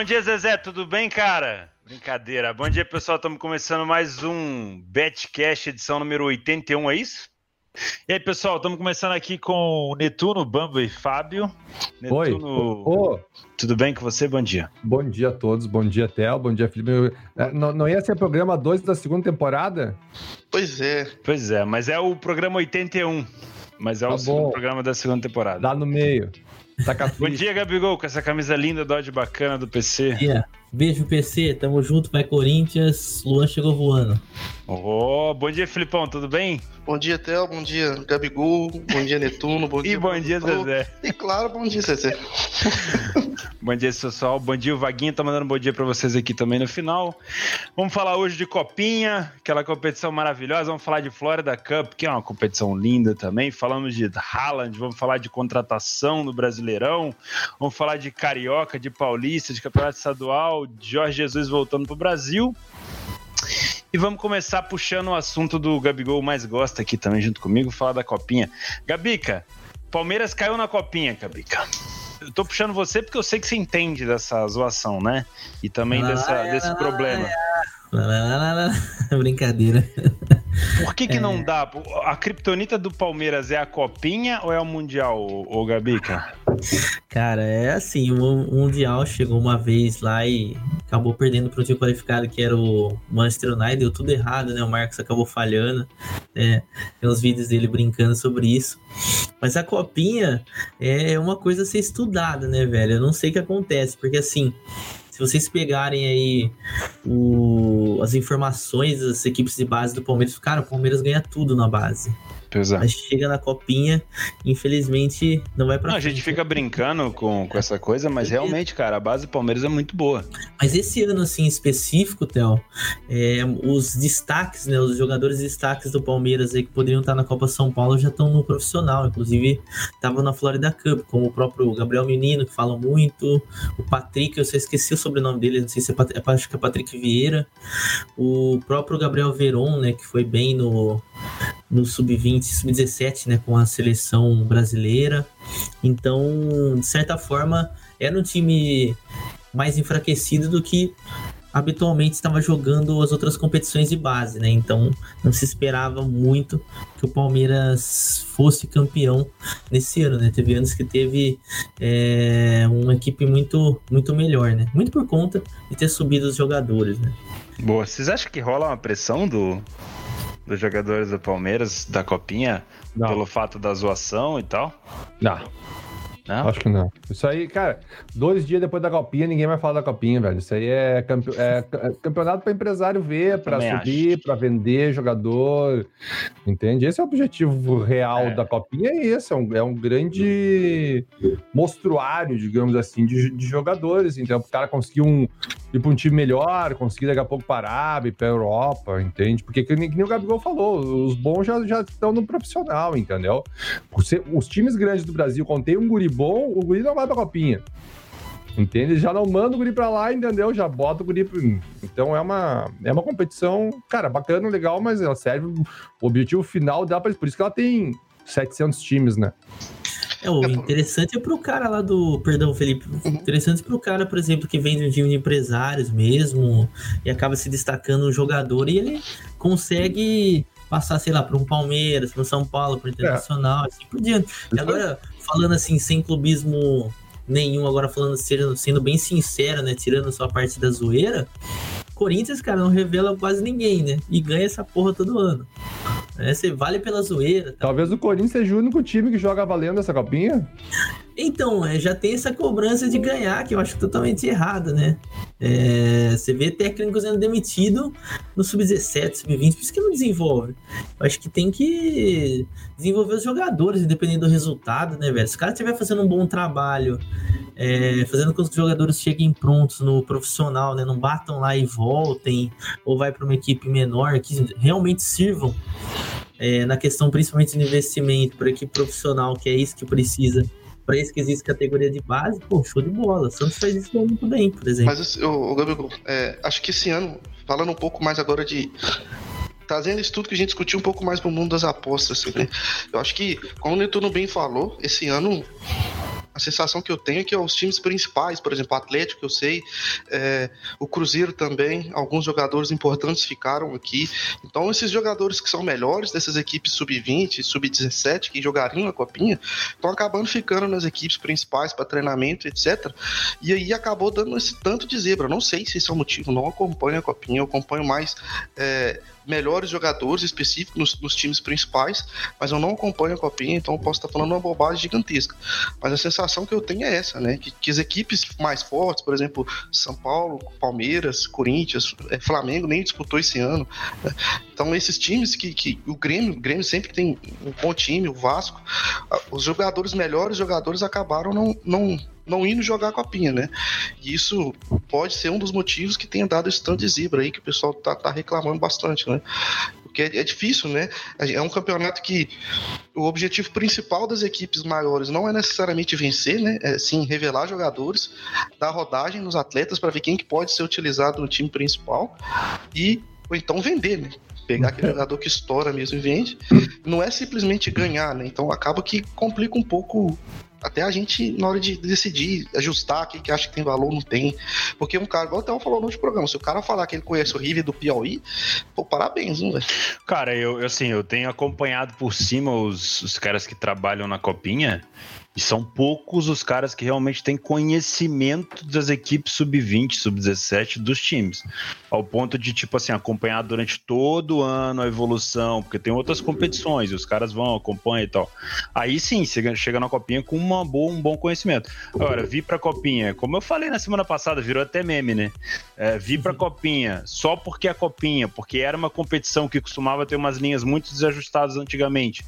Bom dia, Zezé, tudo bem, cara? Brincadeira. Bom dia, pessoal. Estamos começando mais um Betcast, edição número 81, é isso? E aí, pessoal, estamos começando aqui com Netuno, Bambo e Fábio. Netuno, Oi. Ô, tudo bem com você? Bom dia. bom dia a todos, bom dia, Theo, bom dia, Felipe. É, Não, não ia ser programa 2 da segunda temporada? Pois é. Pois é, mas é o programa 81. Mas é o Tá segundo bom. programa da segunda temporada. Lá no meio. Tá Bom dia, Gabigol, com essa camisa linda, Dodge bacana do PC. dia. Beijo, PC. Tamo junto, vai Corinthians. Luan chegou voando. Oh, bom dia, Filipão, tudo bem? Bom dia, Theo. Bom dia, Gabigol. Bom dia, Netuno. Bom E dia, bom dia, Bruno. Zezé. E claro, bom dia, Zezé. Bom dia, pessoal. Bom dia, o Vaguinho tá mandando bom dia pra vocês aqui também no final. Vamos falar hoje de Copinha, aquela competição maravilhosa. Vamos falar de Florida Cup, que é uma competição linda também. Falamos de Haaland, vamos falar de contratação no Brasileirão. Vamos falar de Carioca, de Paulista, de Campeonato Estadual, de Jorge Jesus voltando pro Brasil. E vamos começar puxando o assunto do Gabigol mais gosta aqui também junto comigo, falar da Copinha. Gabica, Palmeiras caiu na Copinha, Gabica. Eu tô puxando você porque eu sei que você entende dessa zoação, né? E também dessa, desse problema. Lá, lá, lá, lá, lá. Brincadeira. Por que, que não dá? A criptonita do Palmeiras é a Copinha ou é o Mundial, ô, ô Gabica? Cara, é assim, o Mundial chegou uma vez lá e acabou perdendo pro time qualificado que era o Manchester United, deu tudo errado, né? O Marcos acabou falhando. né? Tem uns vídeos dele brincando sobre isso. Mas a copinha é uma coisa a ser estudada, né, velho? Eu não sei o que acontece, porque assim, vocês pegarem aí o- as informações das equipes de base do Palmeiras, cara, o Palmeiras ganha tudo na base. Pesado. Mas chega na copinha, infelizmente, não vai pra Não, a gente fica brincando com, com essa coisa, mas realmente, cara, a base do Palmeiras é muito boa. Mas esse ano, assim, específico, Theo, é, os destaques, né? Os jogadores destaques do Palmeiras aí que poderiam estar na Copa São Paulo já estão no profissional. Inclusive, estavam na Florida Cup, como o próprio Gabriel Menino, que fala muito. O Patrick, eu só esqueci o sobrenome dele, não sei se é, Pat- acho que é Patrick Vieira. O próprio Gabriel Veron, né? Que foi bem no, no sub-20, sub-17, né? Com a seleção brasileira. Então, de certa forma, era um time mais enfraquecido do que habitualmente estava jogando as outras competições de base, né? Então não se esperava muito que o Palmeiras fosse campeão nesse ano, né? Teve anos que teve é, uma equipe muito, muito melhor, né? Muito por conta de ter subido os jogadores, né? Boa. Vocês acham que rola uma pressão do, dos jogadores do Palmeiras, da Copinha, Não, pelo fato da zoação e tal? não, Não? acho que não. Isso aí, cara, dois dias depois da Copinha, ninguém vai falar da Copinha, velho. Isso aí é, campe- é é campeonato para empresário ver, para subir, para vender jogador, entende? Esse é o objetivo real É. da Copinha, é esse, é um, é um grande mostruário, digamos assim, de, de jogadores. Então, o cara conseguir um, ir para um time melhor, conseguir daqui a pouco para a Arábia, para a Europa, entende? Porque que nem, o Gabigol falou, os bons já, já estão no profissional, entendeu? Os times grandes do Brasil, tem um guri bom, o guri não vai pra copinha. Entende? Já não manda o guri pra lá, entendeu? Já bota o guri. Pro... Então é uma, é uma competição, cara, bacana, legal, mas ela serve. O objetivo final dá pra. Por isso que ela tem 700 times, né? É, o É, interessante é pro cara lá do. Perdão, Felipe. Interessante pro cara, por exemplo, que vem de um time de empresários mesmo e acaba se destacando um jogador e ele consegue passar, sei lá, para um Palmeiras, para um São Paulo, para Internacional, assim por diante. E agora, falando assim, sem clubismo nenhum, agora falando, sendo, sendo bem sincero, né? Tirando só a parte da zoeira. Corinthians, cara, não revela quase ninguém, né? E ganha essa porra todo ano. É, você vale pela zoeira. Tá? Talvez o Corinthians seja o único time que joga valendo essa copinha. Então, é, já tem essa cobrança de ganhar, que eu acho totalmente errada, né? É, você vê técnico sendo demitido no sub-17, sub-20, por isso que não desenvolve. Eu acho que tem que desenvolver os jogadores, independente do resultado, né, velho? Se o cara estiver fazendo um bom trabalho, é, fazendo com que os jogadores cheguem prontos no profissional, né? Não batam lá e voltem, ou vai para uma equipe menor, que realmente sirvam é, na questão principalmente de investimento para equipe profissional, que é isso que precisa para isso que existe categoria de base, pô, show de bola. Santos faz isso muito bem, por exemplo. Mas, o, Gabigol, é, acho que esse ano, falando um pouco mais agora de. Trazendo isso tudo que a gente discutiu um pouco mais pro mundo das apostas, assim, né? Eu acho que, como o Netuno bem falou, esse ano a sensação que eu tenho é que os times principais, por exemplo, o Atlético, eu sei, é, o Cruzeiro também, alguns jogadores importantes ficaram aqui. Então, esses jogadores que são melhores dessas equipes sub-20, sub-17, que jogariam a Copinha, estão acabando ficando nas equipes principais para treinamento, etc. E aí acabou dando esse tanto de zebra. Não sei se esse é o motivo, não acompanho a Copinha, eu acompanho mais. É, melhores jogadores específicos nos, nos, times principais, mas eu não acompanho a Copinha, então posso estar falando uma bobagem gigantesca. Mas a sensação que eu tenho é essa, né? Que, que as equipes mais fortes, por exemplo, São Paulo, Palmeiras, Corinthians, é, Flamengo nem disputou esse ano. Né? Então esses times que, que o Grêmio, o Grêmio sempre tem um bom time, o Vasco, os jogadores melhores jogadores acabaram não, não não indo jogar a copinha, né? E isso pode ser um dos motivos que tenha dado esse tanto de zebra aí que o pessoal tá, tá reclamando bastante, né? Porque é, é, difícil, né? É um campeonato que o objetivo principal das equipes maiores não é necessariamente vencer, né? É sim revelar jogadores, dar rodagem nos atletas para ver quem que pode ser utilizado no time principal e ou então vender, né? pegar aquele jogador que estoura mesmo e vende. Não é simplesmente ganhar, né? Então acaba que complica um pouco até a gente, na hora de decidir, ajustar o que acha que tem valor, não tem. Porque um cara, igual o Theo falou no outro programa, se o cara falar que ele conhece o River do Piauí, pô, parabéns, hein, velho? Cara, eu, assim, eu tenho acompanhado por cima os, os caras que trabalham na Copinha. E são poucos os caras que realmente têm conhecimento das equipes sub-20, sub-17 dos times. Ao ponto de, tipo assim, acompanhar durante todo o ano a evolução, porque tem outras competições, e os caras vão, acompanham e tal. Aí sim, chega, chega na copinha com uma boa, um bom conhecimento. Agora, vir pra copinha, como eu falei na semana passada, virou até meme, né? É, vir pra copinha só porque é copinha, porque era uma competição que costumava ter umas linhas muito desajustadas antigamente,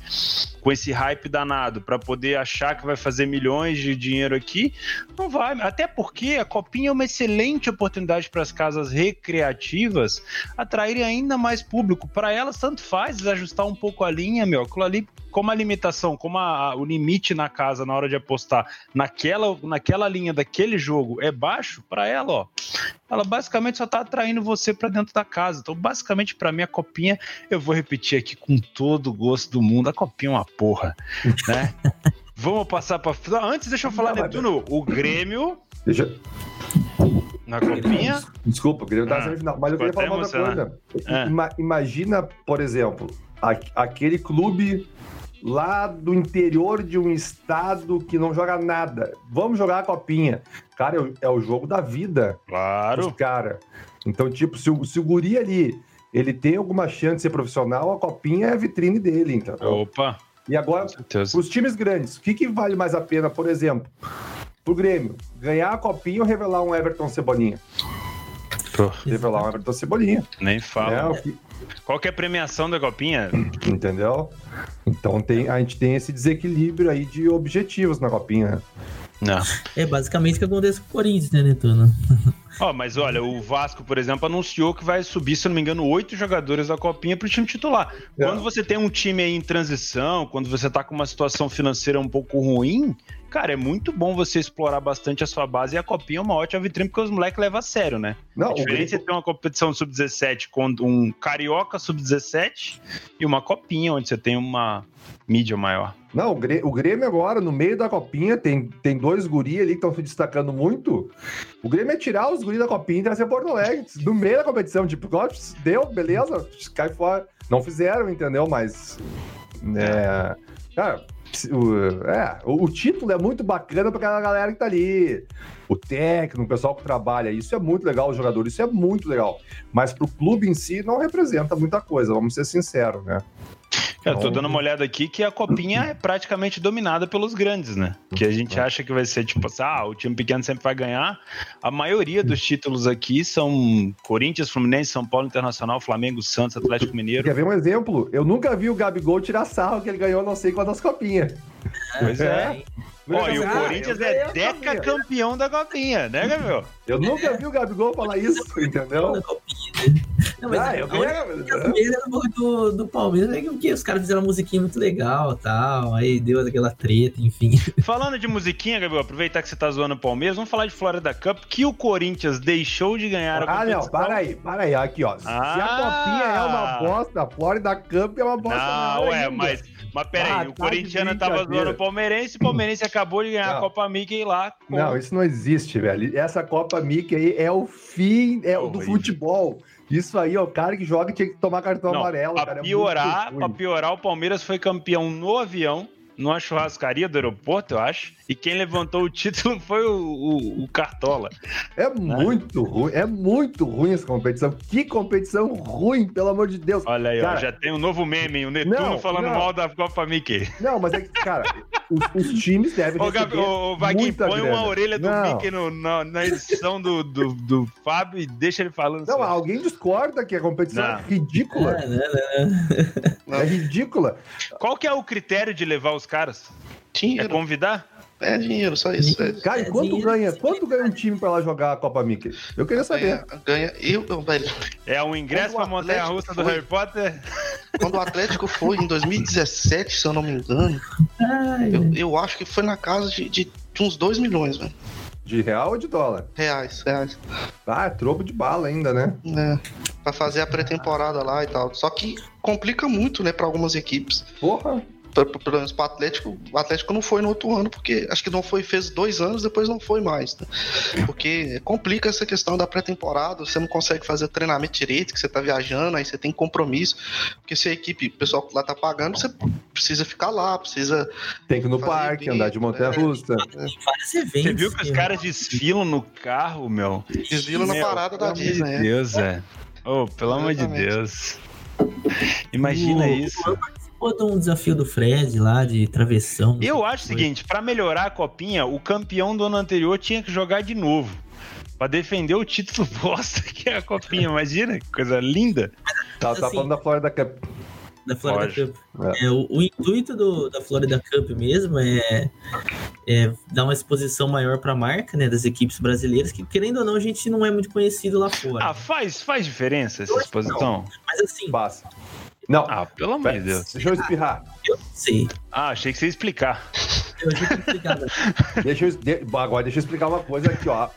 com esse hype danado, para poder achar que vai vai fazer milhões de dinheiro aqui, não vai. Até porque a Copinha é uma excelente oportunidade para as casas recreativas atraírem ainda mais público. Para elas, tanto faz ajustar um pouco a linha, meu. Aquilo ali como a limitação, como a, a, o limite na casa na hora de apostar naquela, naquela linha daquele jogo é baixo, para ela, ó, ela basicamente só tá atraindo você para dentro da casa. Então, basicamente, para mim, a copinha, eu vou repetir aqui com todo o gosto do mundo, a copinha é uma porra, né? Vamos passar para. Antes, deixa eu falar, Netuno. O Grêmio. Deixa. Na copinha? Desculpa, o Grêmio tá ah, final. Mas eu queria falar uma outra coisa. Ima imagina, por exemplo, aquele clube lá do interior de um estado que não joga nada. Vamos jogar a copinha. Cara, é o, jogo da vida. Claro. Cara. Então, tipo, se o, se o guri ali ele tem alguma chance de ser profissional, a copinha é a vitrine dele, então. Opa! E agora, os times grandes, o que, que vale mais a pena, por exemplo, pro Grêmio? Ganhar a copinha ou revelar um Everton Cebolinha? Pô. Revelar um Everton Cebolinha. Nem fala. É, que... Qual que é a premiação da copinha? Entendeu? Então tem, a gente tem esse desequilíbrio aí de objetivos na copinha. Né? Não. É basicamente o que acontece com o Corinthians, né, Netuno? Oh, mas olha, o Vasco, por exemplo, anunciou que vai subir, se não me engano, oito jogadores da Copinha para o time titular. É. Quando você tem um time aí em transição, quando você tá com uma situação financeira um pouco ruim, cara, é muito bom você explorar bastante a sua base e a Copinha é uma ótima vitrine porque os moleques levam a sério, né? Não, a diferença é ter uma competição sub-17 com um Carioca sub-17 e uma Copinha, onde você tem uma mídia maior. Não, o Grêmio agora, no meio da copinha, tem, tem dois guri ali que estão se destacando muito. O Grêmio é tirar os guri da copinha e trazer Porto Alegre, no meio da competição. Tipo, deu, beleza, cai fora. Não fizeram, entendeu? Mas. É. Cara, o, é, o, o título é muito bacana para aquela galera que tá ali. O técnico, o pessoal que trabalha, isso é muito legal, os jogadores, isso é muito legal. Mas pro clube em si não representa muita coisa, vamos ser sinceros, né? Eu tô dando uma olhada aqui que a copinha é praticamente dominada pelos grandes, né? Que a gente acha que vai ser tipo assim, ah, o time pequeno sempre vai ganhar. A maioria dos títulos aqui são Corinthians, Fluminense, São Paulo Internacional, Flamengo, Santos, Atlético Mineiro. Quer ver um exemplo? Eu nunca vi o Gabigol tirar sarro que ele ganhou não sei quantas copinhas. Pois é. Ó, e o Corinthians é deca campeão da copinha, né, Gabriel? Eu nunca vi o Gabigol falar isso, entendeu? Não, mas Ah, eu a a zoeira do, do, do Palmeiras é que porque os caras fizeram uma musiquinha muito legal tal, aí deu aquela treta, enfim. Falando de musiquinha, Gabriel, aproveitar que você tá zoando o Palmeiras, vamos falar de Florida Cup, que o Corinthians deixou de ganhar a Ah, não, para aí, para aí, aqui, ó. Se Ah. a copinha é uma bosta, a Florida Cup é uma bosta. Não, ué, ainda. mas, mas peraí, Ah, o tá corintiano tava zoando o palmeirense, o palmeirense acabou de ganhar a Não. Copa Mickey lá. com- Não, isso não existe, velho. Essa Copa Mickey aí é o fim é o do Horrível. futebol. Isso aí, ó, o cara que joga tinha que tomar cartão Não, amarelo. pra cara, é piorar, muito pra piorar, o Palmeiras foi campeão no avião, numa churrascaria do aeroporto, eu acho. E quem levantou o título foi o, o- o Cartola. É muito ruim, é muito ruim essa competição. Que competição ruim, pelo amor de Deus. Olha aí, ó, Cara, já tem um novo meme, o Netuno Não, falando não. mal da Copa Mickey. Não, mas é que, cara, os, os times devem Ô, Gabi, ô, ô, Vaguinho, põe grana. uma orelha do Não. Mickey no- na, na edição do, do, do Fábio e deixa ele falando. Não, sério. alguém discorda que a competição Não. é ridícula. É, né, né? É ridícula. Qual que é o critério de levar os caras? É Dinheiro. convidar? É dinheiro, só isso. É. Cara, e É quanto dinheiro, ganha? sim. Quanto ganha um time pra lá jogar a Copa Mickey? Eu queria saber. Ganha, ganha. Eu, velho, É um ingresso Quando pra o montanha russa do Harry Potter? quando o Atlético foi em 2017, se eu não me engano, Ai, eu, eu acho que foi na casa de, de, de uns 2 milhões, velho. De real ou de dólar? Reais, reais. Ah, é troco de bala ainda, né? É, pra fazer a pré-temporada lá e tal. Só que complica muito, né, pra algumas equipes. Porra. Pelo menos pro Atlético, o Atlético não foi no outro ano, porque acho que não foi, fez dois anos, depois não foi mais. né? Porque complica essa questão da pré-temporada, você não consegue fazer treinamento direito, que você tá viajando, aí você tem compromisso. Porque se a equipe, o pessoal lá tá pagando, você precisa ficar lá, precisa. Tem que ir no parque, evento, andar de montanha-russa. tem vários eventos. Você viu que os né? caras desfilam no carro, meu? Desvilam na Meu, parada da pelo amor Disney, de é. Deus, é. Oh, pelo amor de Exatamente. Deus. Imagina O- isso. Participou de um desafio do Fred lá, de travessão. não Eu acho o seguinte, pra melhorar a copinha, o campeão do ano anterior tinha que jogar de novo. Pra defender o título bosta que é a copinha. Imagina, que coisa linda. Tá, tá Assim, falando da Florida Cup. da Florida Lógico. Cup. É, o, o intuito do, da Florida Cup mesmo é, é dar uma exposição maior para a marca né, das equipes brasileiras, que querendo ou não, a gente não é muito conhecido lá fora. Ah, faz, faz diferença essa exposição? Mas assim, Passa. Não, Ah, pelo amor de Deus. deixa eu espirrar. eu sei. Ah, achei que você ia explicar. Eu achei complicado. Deixa eu, de- agora deixa eu explicar uma coisa aqui, ó.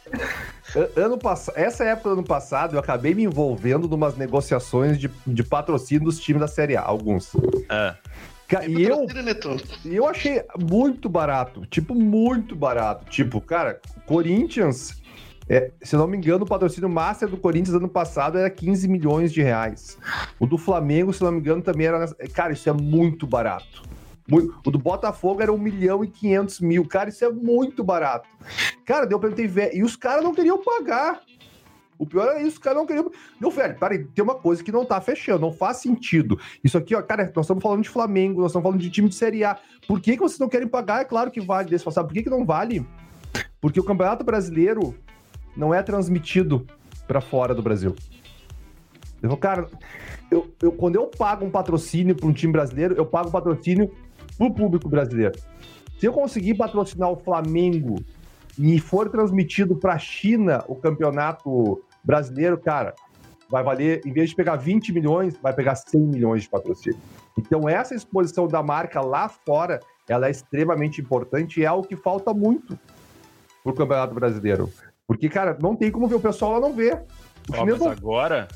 Ano pass... Essa época do ano passado, eu acabei me envolvendo numas negociações de, de patrocínio dos times da Série A, alguns. Ah, Ca- É E eu, né? E eu achei muito barato, tipo, muito barato. Tipo, cara, Corinthians, é, se não me engano, o patrocínio master do Corinthians ano passado era 15 milhões de reais. O do Flamengo, se não me engano, também era. Cara, isso é muito barato. O do Botafogo era 1 milhão e 500 mil. Cara, isso é muito barato. Cara, deu pra ve- E os caras não queriam pagar. O pior é isso, os caras não queriam. Não, velho, peraí, tem uma coisa que não tá fechando, não faz sentido. Isso aqui, ó, cara, nós estamos falando de Flamengo, nós estamos falando de time de Série A. Por que, que vocês não querem pagar? É claro que vale desse passado. Por que, que não vale? Porque o Campeonato Brasileiro não é transmitido pra fora do Brasil. Eu falo, cara, eu, eu- quando eu pago um patrocínio para um time brasileiro, eu pago um patrocínio pro público brasileiro. Se eu conseguir patrocinar o Flamengo e for transmitido pra China o campeonato brasileiro, cara, vai valer, em vez de pegar 20 milhões, vai pegar 100 milhões de patrocínio. Então, essa exposição da marca lá fora, ela é extremamente importante e é algo que falta muito pro Campeonato Brasileiro. Porque, cara, não tem como ver, o pessoal lá não ó, chinês mas não agora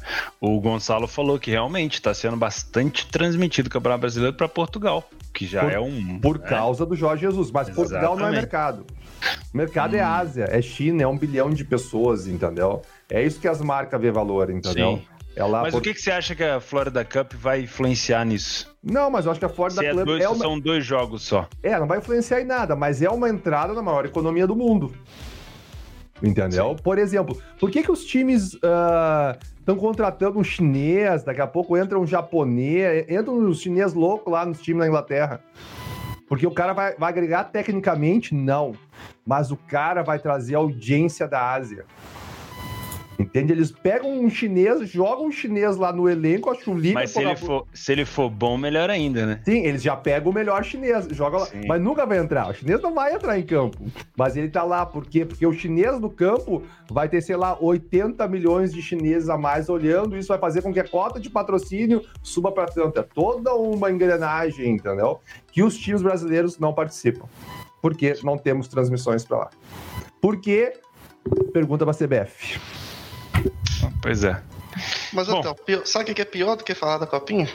o Gonçalo falou que realmente está sendo bastante transmitido o Campeonato Brasileiro para Portugal, que já Por- é um. por né? causa do Jorge Jesus. Mas Portugal não é Exatamente. mercado. O mercado é Hum. Ásia, é China, é um bilhão de pessoas, entendeu? É isso que as marcas vê valor, entendeu? Sim. É lá Mas por- o que, que você acha que a Florida Cup vai influenciar nisso? Não, mas eu acho que a Ford Se da é Club dois, é, uma... são dois jogos só. é, não vai influenciar em nada, mas é uma entrada na maior economia do mundo. Entendeu? Por exemplo, por que, que os times estão contratando um chinês, daqui a pouco entra um japonês, entra um chinês louco lá nos times na Inglaterra? Porque o cara vai, vai agregar tecnicamente? Não. Mas o cara vai trazer audiência da Ásia. Entende? Eles pegam um chinês, jogam um chinês lá no elenco, o Liga. Mas se ele, for, se ele for bom, melhor ainda, né? Sim, eles já pegam o melhor chinês, joga lá, mas nunca vai entrar. O chinês não vai entrar em campo. Mas ele tá lá, por quê? Porque o chinês no campo vai ter, sei lá, 80 milhões de chineses a mais olhando, isso vai fazer com que a cota de patrocínio suba para tanto. É toda uma engrenagem, entendeu? Que os times brasileiros não participam. Porque não temos transmissões para lá. Por quê? Pergunta pra CBF. Pois é. Mas Bom. então, pior- sabe o que é pior do que falar da copinha?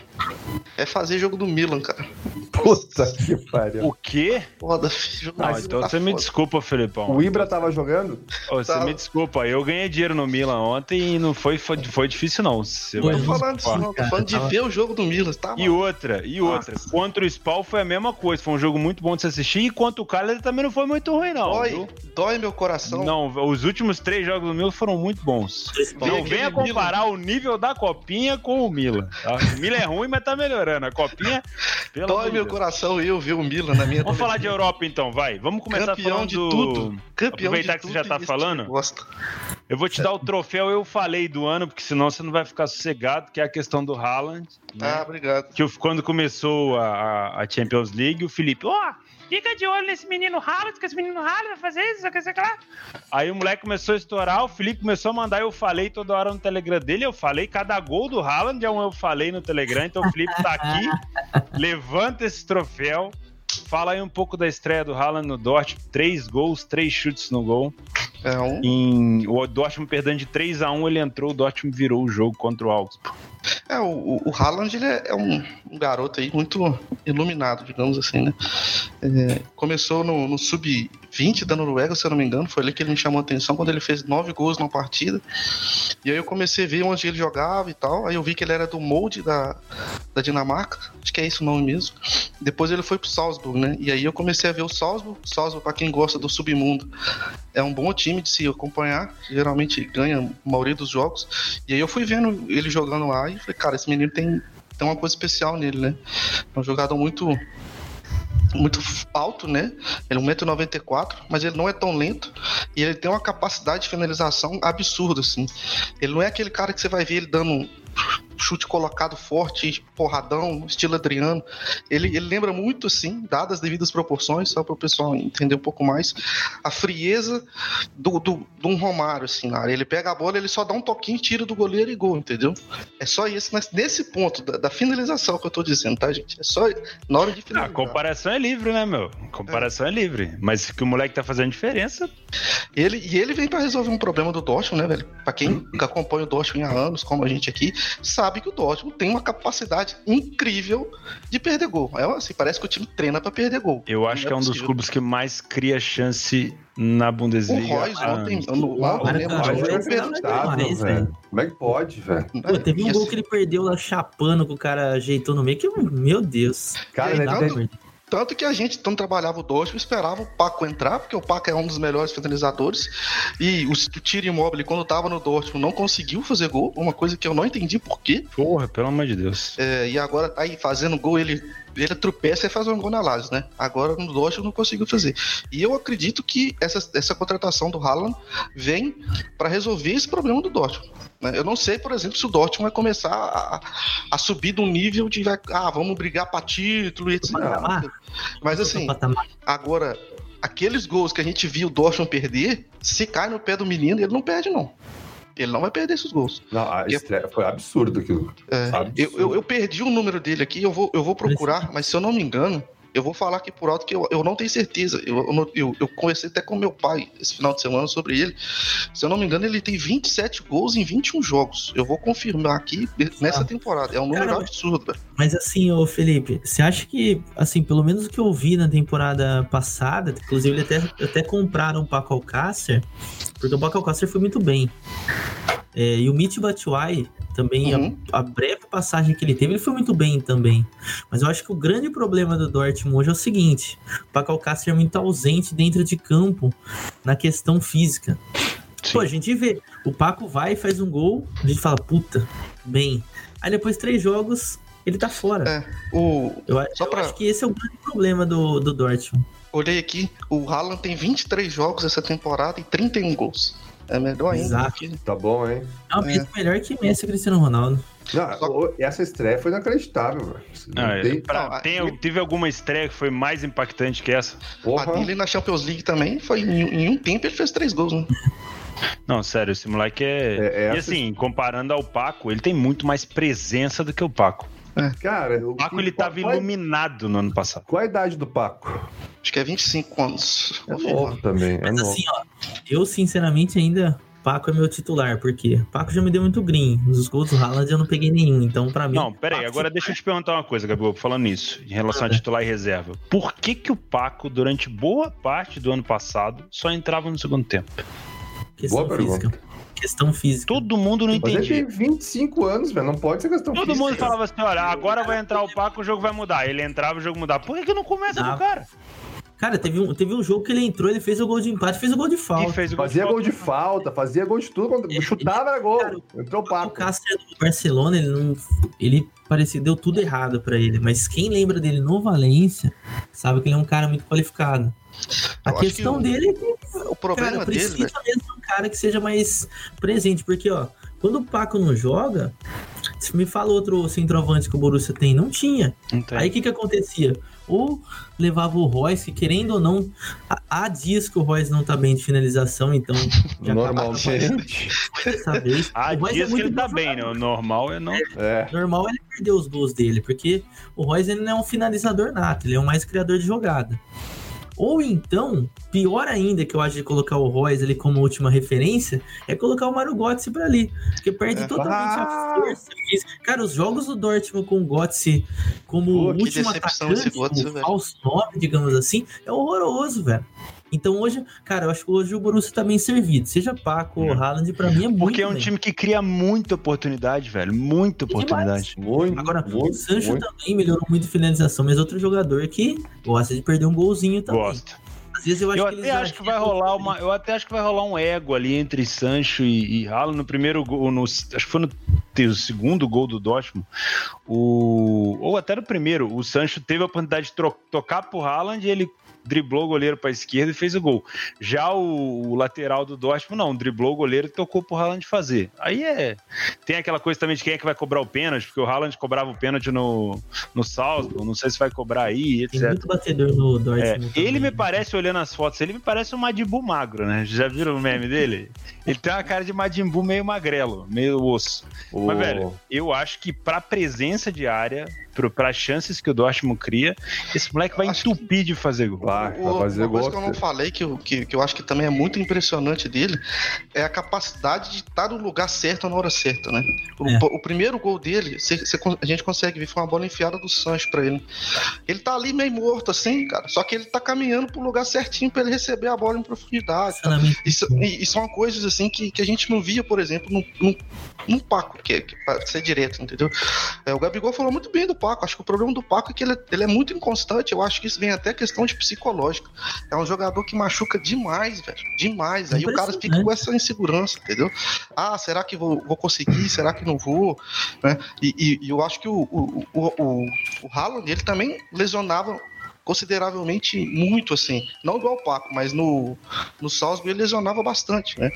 É fazer jogo do Milan, cara. Puta que pariu. O quê? Foda, filho, Não, então tá você me foda. desculpa, Felipão. O Ibra tava jogando? Ô, Você me desculpa, eu ganhei dinheiro no Milan ontem e não foi, foi, foi difícil, não. Você vai Tô falando disso, não. Tô falando de tava- ver o jogo do Milan, tá? E outra, e outra. Contra o Spal foi a mesma coisa. Foi um jogo muito bom de se assistir. E contra o Cagliari também não foi muito ruim, não. Dói, viu? dói meu coração. Não, os últimos três jogos do Milan foram muito bons. Não venha comparar o nível da Copinha com o Milan. tá? O Milan é ruim, mas tá melhorando. A Copinha, pelo Dói meu Deus. coração eu ver o Milan na minha Vamos falar de. Europa então, vai. Vamos começar Campeão falando de do... tudo. Campeão Aproveitar que você já tá falando. Eu vou te dar o troféu eu falei do ano, porque senão você não vai ficar sossegado, que é a questão do Haaland. né? Ah, obrigado. que o- quando começou a, a- Champions League, o Felipe, ó, fica de olho nesse menino Haaland, que esse menino Haaland vai fazer isso, que sei lá. Aí o moleque começou a estourar, o Felipe começou a mandar, eu falei toda hora no Telegram dele, eu falei, cada gol do Haaland é um eu falei no Telegram, então o Felipe tá aqui, levanta esse troféu, fala aí um pouco da estreia do Haaland no Dortmund, três gols, três chutes no gol, É um. em, o Dortmund perdendo de 3 a 1 ele entrou, o Dortmund virou o jogo contra o Augsburg. É, o, o, Haaland ele é, é um, um garoto aí muito iluminado, digamos assim, né? É, começou no, no sub-20 da Noruega, se eu não me engano, foi ali que ele me chamou a atenção quando ele fez nove gols numa partida. E aí eu comecei a ver onde ele jogava e tal. Aí eu vi que ele era do molde da, da Dinamarca, acho que é esse o nome mesmo. Depois ele foi pro Salzburg, né? E aí eu comecei a ver o Salzburg. Salzburg, pra quem gosta do submundo, é um bom time de se acompanhar. Geralmente ganha a maioria dos jogos. E aí eu fui vendo ele jogando lá e falei, cara, esse menino tem, tem uma coisa especial nele, né? É um jogador muito muito alto, né? Ele é 1,94m, mas ele não é tão lento e ele tem uma capacidade de finalização absurda, assim. Ele não é aquele cara que você vai ver ele dando chute colocado forte, porradão, estilo Adriano. Ele, ele lembra muito, assim, dadas as devidas proporções, só para o pessoal entender um pouco mais, a frieza do, do, de um Romário, assim, na área. Ele pega a bola, ele só dá um toquinho, tira do goleiro e gol, entendeu? É só isso, mas nesse ponto da, da finalização que eu tô dizendo, tá, gente? É só na hora de Ah, finalizar. a comparação é livre, né, meu? A comparação é. livre. Mas que o moleque tá fazendo diferença. Ele, e ele vem para resolver um problema do Dortmund, né, velho? Pra quem acompanha o Dortmund há anos, como a gente aqui, sabe que o Dortmund tem uma capacidade incrível de perder gol. É assim, parece que o time treina para perder gol. Eu acho Não que é um dos possível. clubes que mais cria chance na O Bundesliga. Royce há ontem, anos. no, Lá, ontem o jogo mas perdeu- é velho. velho. Como é que pode, velho? Pô, teve um gol assim, que ele perdeu lá chapando, que o cara ajeitou no meio, que, meu Deus. Cara, aí, né, tanto- Tanto que a gente, quando trabalhava o Dortmund, esperava o Paco entrar, porque o Paco é um dos melhores finalizadores. E o, o Tiro Immobile, quando tava no Dortmund, não conseguiu fazer gol. Uma coisa que eu não entendi por quê. Porra, pelo amor de Deus. É, e agora tá aí fazendo gol, ele, ele tropeça e faz um gol na Lazio, né? Agora no Dortmund não conseguiu fazer. E eu acredito que essa, essa contratação do Haaland vem para resolver esse problema do Dortmund. Né? Eu não sei, por exemplo, se o Dortmund vai começar a, a subir do nível de vai- ah, vamos brigar para título e etc. Mas assim, agora aqueles gols que a gente viu o Dortmund perder, se cai no pé do menino, ele não perde não. Ele não vai perder esses gols. Não, a estreia foi absurdo aquilo. É, Absurdo. eu, eu, eu perdi o número dele aqui, eu vou, eu vou procurar, mas se eu não me engano, eu vou falar aqui por alto que eu, eu não tenho certeza. Eu, eu, eu, conversei até com meu pai esse final de semana sobre ele. Se eu não me engano, ele tem 27 gols em 21 jogos. Eu vou confirmar aqui nessa Ah. temporada. É um número absurdo, velho. Mas assim, ô Felipe, você acha que, assim, pelo menos o que eu vi na temporada passada, inclusive até, até compraram o Paco Alcácer, porque o Alcácer foi muito bem. É, e o Mitch Batshuayi também, a- Uhum. a, breve passagem que ele teve, ele foi muito bem também. Mas eu acho que o grande problema do Dortmund hoje é o seguinte, o Paco Alcácer é muito ausente dentro de campo na questão física. Pô, a gente vê, o Paco vai e faz um gol, a gente fala, puta, bem. Aí depois três jogos, ele tá fora. É, o, a- eu pra- acho que esse é o grande problema do, do Dortmund. Olhei aqui, o Haaland tem 23 jogos essa temporada e 31 gols. É melhor ainda. Exato. que- Tá bom, hein? É uma mesmo melhor que Messi e Cristiano Ronaldo. Não, Só- essa estreia foi inacreditável, velho. Não Ah, é, tem- pra- Não, tem- ele- teve alguma estreia que foi mais impactante que essa? A Porra. dele na Champions League também foi em, em um tempo ele fez três gols, né? Não, sério, esse moleque é. É, é e essa- assim, comparando ao Paco, ele tem muito mais presença do que o Paco. Cara, o O Paco ele tava qual, é- iluminado no ano passado. qual a idade do Paco? Acho que é 25 anos. É novo também, é Mas novo. assim, ó, eu sinceramente ainda. Paco é meu titular, porque Paco já me deu muito green. Os gols do Haaland eu não peguei nenhum, então pra mim. Não, peraí, Paco agora deixa eu te perguntar uma coisa, Gabriel, falando nisso, em relação a titular e reserva. Por que que o Paco, durante boa parte do ano passado, só entrava no segundo tempo? Questão Boa física. Questão física. Todo mundo não Mas ele entendia. tem 25 anos, velho. Não pode ser questão Todo física. mundo falava assim, olha, agora vai entrar o Paco, o jogo vai mudar. Ele entrava, o jogo mudava. Por que, que não começa Não. com o cara? Cara, teve um, teve um jogo que ele entrou, ele fez o gol de empate, fez o gol de falta. Fez o Fazia gol de falta. fazia gol de tudo. quando- Chutava era gol. Cara, Entrou o O Paco. Cássio do Barcelona, ele não. Ele parecia deu tudo errado pra ele. Mas quem lembra dele no Valência sabe que ele é um cara muito qualificado. A Eu questão que o- dele é que O problema cara, dele, precisa velho, mesmo de cara que seja mais presente, porque, ó, quando o Paco não joga, se me fala outro centroavante que o Borussia tem, não tinha. Não tem. Aí o que que acontecia? Ou levava o Royce, que querendo ou não, há- há dias que o Royce não tá bem de finalização, então Normalmente. dessa vez. O Royce dias que ele tá bem, né? O normal é não. É. Normal é ele perder os gols dele, porque o Royce ele não é um finalizador nato, ele é um mais criador de jogada. Ou então, pior ainda que eu acho de colocar o Royce ali como última referência, é colocar o Mário Götze pra ali, porque perde É. totalmente Ah! a força. Cara, os jogos do Dortmund com o Götze como Pô, último atacante, Götze, falso nome, digamos assim, é horroroso, velho. Então hoje, cara, eu acho que hoje o Borussia tá bem servido. Seja Paco ou Não. Haaland, pra mim é muito Porque é um bem. time que cria muita oportunidade, velho. Muita oportunidade. Muito, Agora, muito, o Sancho muito. também melhorou muito a finalização, mas outro jogador que gosta de perder um golzinho também. Gosto. Às vezes eu acho Eu que até acho que vai rolar um uma. Eu até acho que vai rolar um ego ali entre Sancho e, e Haaland no primeiro gol. No, acho que foi no, te- segundo gol do Dortmund. O, ou até no primeiro. O Sancho teve a oportunidade de tocar pro Haaland e ele driblou o goleiro para a esquerda e fez o gol. Já o, o lateral do Dortmund não, driblou o goleiro e tocou pro Haaland fazer. Aí é. Tem aquela coisa também de quem é que vai cobrar o pênalti, porque o Haaland cobrava o pênalti no, no Salzburg, não sei se vai cobrar aí, Tem etc. muito batedor no É, Dortmund. ele também. me parece, olhando as fotos, ele me parece um Majin Buu magro, né? Já viram o meme dele? Ele tem uma cara de Majin Buu meio magrelo, meio osso. O- Mas, velho, eu acho que pra presença de área, pro, pra chances que o Dortmund cria, esse moleque vai Acho que- entupir de fazer gol. Vai, vai fazer uma coisa gol. que eu não falei, que eu, que, que eu acho que também é muito impressionante dele, é a capacidade de estar no lugar certo na hora certa, né? O, É. o primeiro gol dele, cê- cê a gente consegue ver, foi uma bola enfiada do Sancho pra ele. Ele tá ali meio morto, assim, cara, só que ele tá caminhando pro lugar certinho pra ele receber a bola em profundidade. tá? Isso, e, e são coisas assim que, que a gente não via, por exemplo, no, no, no Paco, que, é- que para ser direto, entendeu? É, o Gabigol falou muito bem do Paco. Acho que o problema do Paco é que ele, é- ele é muito inconstante. Eu acho que isso vem até questão de psicológica. É um jogador que machuca demais, velho. Demais. Aí o cara fica com essa insegurança, entendeu? Ah, será que vou, vou conseguir? Será que não vou? Né? E, e- e eu acho que o, o, o, o, o Haaland, ele também lesionava consideravelmente muito, assim. Não igual o Paco, mas no, no Salzburg ele lesionava bastante, né?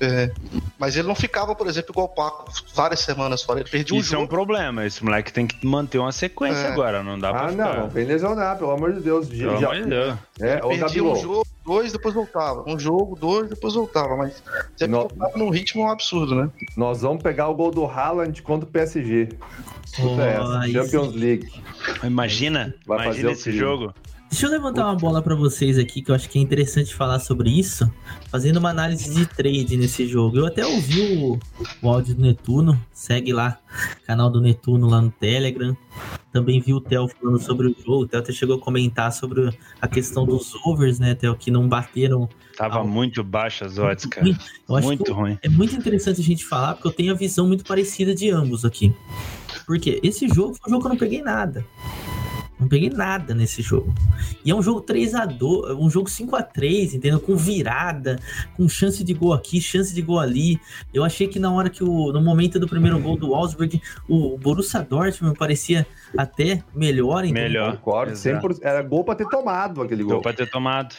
É, mas ele não ficava, por exemplo, igual o Paco, várias semanas fora. Ele perdia um Isso é um problema. Esse moleque tem que manter uma sequência É. agora. Não dá pra Ah, ficar. não, vem lesionar, pelo amor de Deus. Pelo Já- amor de Deus. É, perdia um jogo, dois, depois voltava. Um jogo, dois, depois voltava. Mas sempre Não. voltava num ritmo absurdo, né? nós vamos pegar o gol do Haaland contra o PSG. Oh, essa, aí Champions. League. Imagina, Vai fazer imagina o esse jogo. Deixa eu levantar uma bola pra vocês aqui, que eu acho que é interessante falar sobre isso, fazendo uma análise de trade nesse jogo. Eu até ouvi o, o áudio do Netuno, segue lá, canal do Netuno lá no Telegram. Também vi o Theo falando sobre o jogo, o Theo até chegou a comentar sobre a questão dos overs, né, Theo, que não bateram. Tava Ah, muito baixo as odds, cara. Muito ruim. é muito interessante a gente falar, porque eu tenho a visão muito parecida de ambos aqui. Porque esse jogo foi um jogo que eu não peguei nada. Não peguei nada nesse jogo. E é um jogo 3 a 2 um jogo 5 a 3 entendeu? Com virada, com chance de gol aqui, chance de gol ali. Eu achei que na hora que o. No momento do primeiro gol do Augsburg, o Borussia Dortmund parecia até melhor, entendeu? Melhor. Concordo, Exato. 100%. Era gol pra ter tomado aquele Deu gol. pra ter tomado.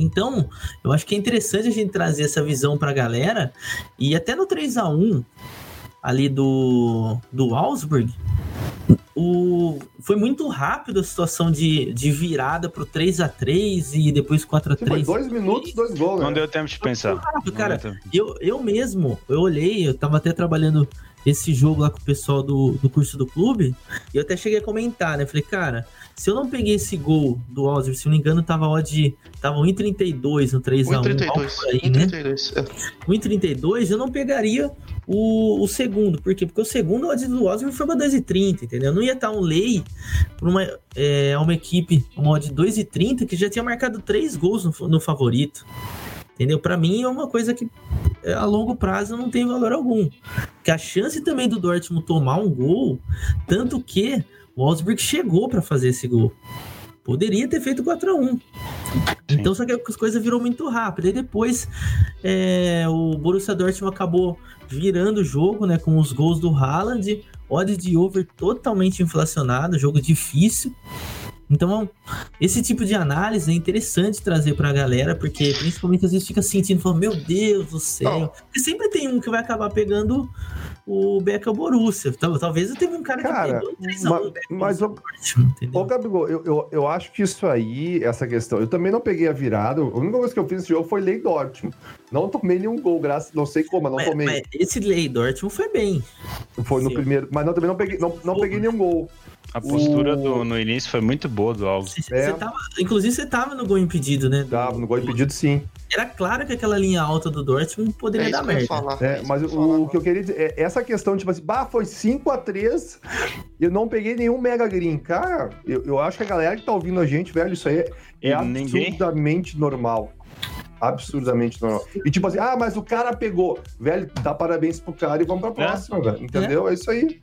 Então, eu acho que é interessante a gente trazer essa visão pra galera. E até no 3 a 1 ali do, do Augsburg, o, foi muito rápido a situação de, de virada pro 3 a 3 e depois 4 a 3 Foi dois minutos, dois gols, Não né? deu tempo de pensar. Rápido, cara. tempo. Eu, eu mesmo, eu olhei, eu tava até trabalhando esse jogo lá com o pessoal do, do curso do clube, e eu até cheguei a comentar, né? Falei, cara, se eu não peguei esse gol do Alzheimer, se não me engano, tava odd, tava 1,32 no 3x1, algo 1,32. por aí, né? 1,32. É. 1,32, eu não pegaria o, o segundo. Por quê? Porque o segundo odd do Osborne foi pra 2,30, entendeu? Não ia estar um lei pra uma, é, uma equipe, uma odd 2,30 que já tinha marcado três gols no, no favorito. Entendeu? Pra mim é uma coisa que é, a longo prazo não tem valor algum. Que a chance também do Dortmund tomar um gol, tanto que o Wolfsburg chegou pra fazer esse gol. Poderia ter feito 4 a 1 Então, só que as coisas virou muito rápido. E depois é, o Borussia Dortmund acabou virando o jogo, né? Com os gols do Haaland, odd de over totalmente inflacionado, jogo difícil. Então, esse tipo de análise é interessante trazer pra galera, porque principalmente às vezes fica sentindo, falando, meu Deus do céu. Porque sempre tem um que vai acabar pegando o Beca Borussia. Tal- Talvez eu teve um cara, Cara, que pegou 3 a 1 ma- o Beca mas Borussia Dortmund, entendeu? Ô, Gabigol, eu, eu, eu acho que isso aí, essa questão, eu também não peguei a virada. A única coisa que eu fiz nesse jogo foi lei Dortmund. Não tomei nenhum gol, graças, não sei como, mas não Mas- tomei. mas esse Lei Dortmund foi bem. Foi no primeiro, mas não, também não peguei, não, não peguei nenhum gol. A postura O- do, no início foi muito boa do Alves. Você, É. você tava, inclusive, você tava no gol impedido, né? Dava, no gol impedido sim. Era claro que aquela linha alta do Dortmund É poderia isso dar merda. falar. É, isso mas o, falar o que eu queria dizer é essa questão, tipo assim, bah, foi 5x3 eu não peguei nenhum Mega Green. Cara, eu, eu acho que a galera que tá ouvindo a gente, velho, isso aí é, é E ninguém- absurdamente normal. Absurdamente normal. E tipo assim, ah, mas o cara pegou. Velho, dá parabéns pro cara e vamos pra próxima, velho. Entendeu? É. isso aí.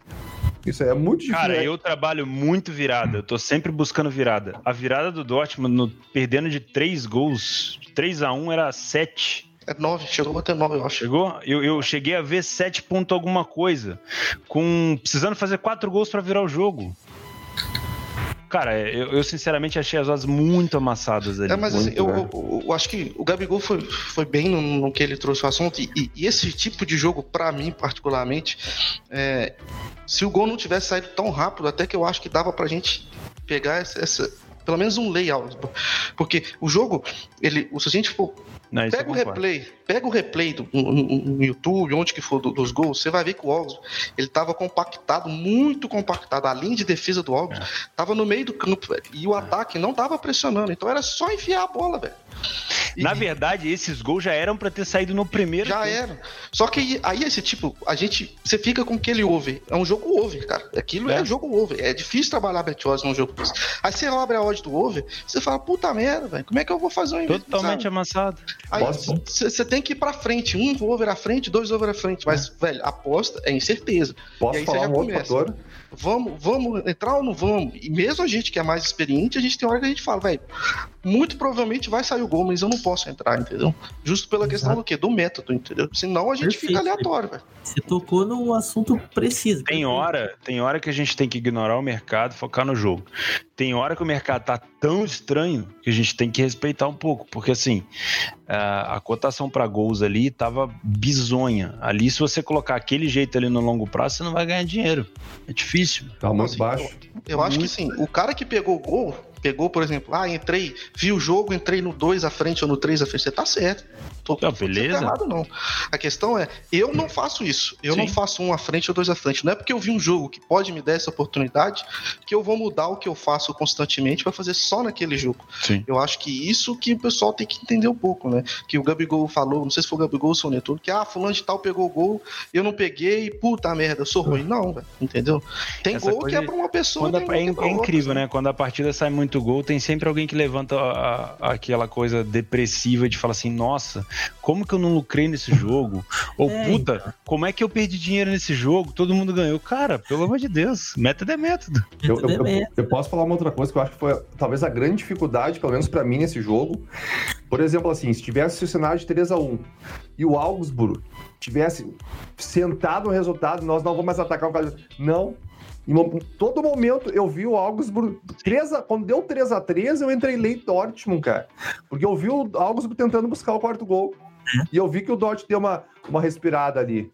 Isso aí é muito difícil. Cara, né? eu trabalho muito virada. Eu tô sempre buscando virada. A virada do Dortmund, no- perdendo de 3 gols, 3 a 1 era 7. É 9, chegou a bater 9, eu acho. Chegou? Eu, eu cheguei a ver 7 ponto alguma coisa. Com precisando fazer 4 gols pra virar o jogo. Cara, eu, eu sinceramente achei as odds muito amassadas ali. É, mas assim, Muito, eu, né? eu- eu acho que o Gabigol foi, foi bem no, no que ele trouxe o assunto. E, e- esse tipo de jogo, pra mim, particularmente, é, se o gol não tivesse saído tão rápido, até que eu acho que dava pra gente pegar essa. essa- pelo menos um layout. Porque o jogo, ele, se a gente for Não, Pega o replay, pega o replay do, no, YouTube, onde que for do- dos gols, você vai ver que o Alves, ele tava compactado, muito compactado. A linha de defesa do Alves É. tava no meio do campo, velho. E o ataque não tava pressionando, então era só enfiar a bola, velho. E- Na verdade, esses gols já eram pra ter saído no primeiro. já tempo. era. Só que aí esse tipo, a gente, você fica com aquele over. É um jogo over, cara. Aquilo é, É. jogo over. É difícil trabalhar bet-odds num jogo desse. Aí você abre a odd do over, você fala, puta merda, velho, como é que eu vou fazer um investimento? Totalmente amassado. Aí você tem que ir pra frente, um over à frente, dois over à frente. Mas, velho, aposta é incerteza. E Posso aí você falar já um outro começa. fator? Vamos, vamos entrar ou não vamos? E mesmo a gente que é mais experiente, a gente tem hora que a gente fala, velho, muito provavelmente vai sair o gol, mas eu não posso entrar, entendeu? Justo pela questão Exato. do quê? Do método, entendeu? Senão a gente fica Perfeito. aleatório, velho. Você tocou num assunto preciso. Tem hora, tem hora que a gente tem que ignorar o mercado, focar no jogo. Tem hora que o mercado tá tão estranho que a gente tem que respeitar um pouco, porque assim, a, cotação para gols ali tava bizonha. Ali se você colocar aquele jeito ali no longo prazo, você não vai ganhar dinheiro. É difícil. Tá muito Assim, baixo. Eu acho que sim. O cara que pegou o gol, pegou, por exemplo, ah, entrei, vi o jogo, entrei no 2 à frente ou no 3 à frente, você tá certo. Tô, Ah, tô beleza. errado, não. A questão é, eu não faço isso. Eu Sim. não faço um à frente ou dois à frente. Não é porque eu vi um jogo que pode me dar essa oportunidade que eu vou mudar o que eu faço constantemente para fazer só naquele jogo. Sim. Eu acho que isso que o pessoal tem que entender um pouco, né? Que o Gabigol falou, não sei se foi o Gabigol ou o Soneto, que ah, fulano de tal pegou o gol, eu não peguei, puta merda, eu sou ruim. Não, velho, entendeu? Tem Essa gol coisa que é pra uma pessoa, Quando a- é, que é pra é outra, incrível, né? Quando a partida sai muito gol, tem sempre alguém que levanta a- a- aquela coisa depressiva de falar assim: nossa, como que eu não lucrei nesse jogo? Ou É, puta, como é que eu perdi dinheiro nesse jogo? Todo mundo ganhou. Cara, pelo amor de Deus, método é método. Eu, eu- é eu- eu posso falar uma outra coisa que eu acho que foi talvez a grande dificuldade, pelo menos pra mim, nesse jogo. Por exemplo, assim, se tivesse o cenário de 3 a 1 e o Augsburg tivesse sentado no resultado, nós não vamos mais atacar o cara. Não. Em todo momento eu vi o Augsburg 3 a, quando deu 3 a 3 eu entrei lei Dortmund, cara. Porque eu vi o Augsburg tentando buscar o quarto gol. E eu vi que o Dortmund deu uma, uma respirada ali.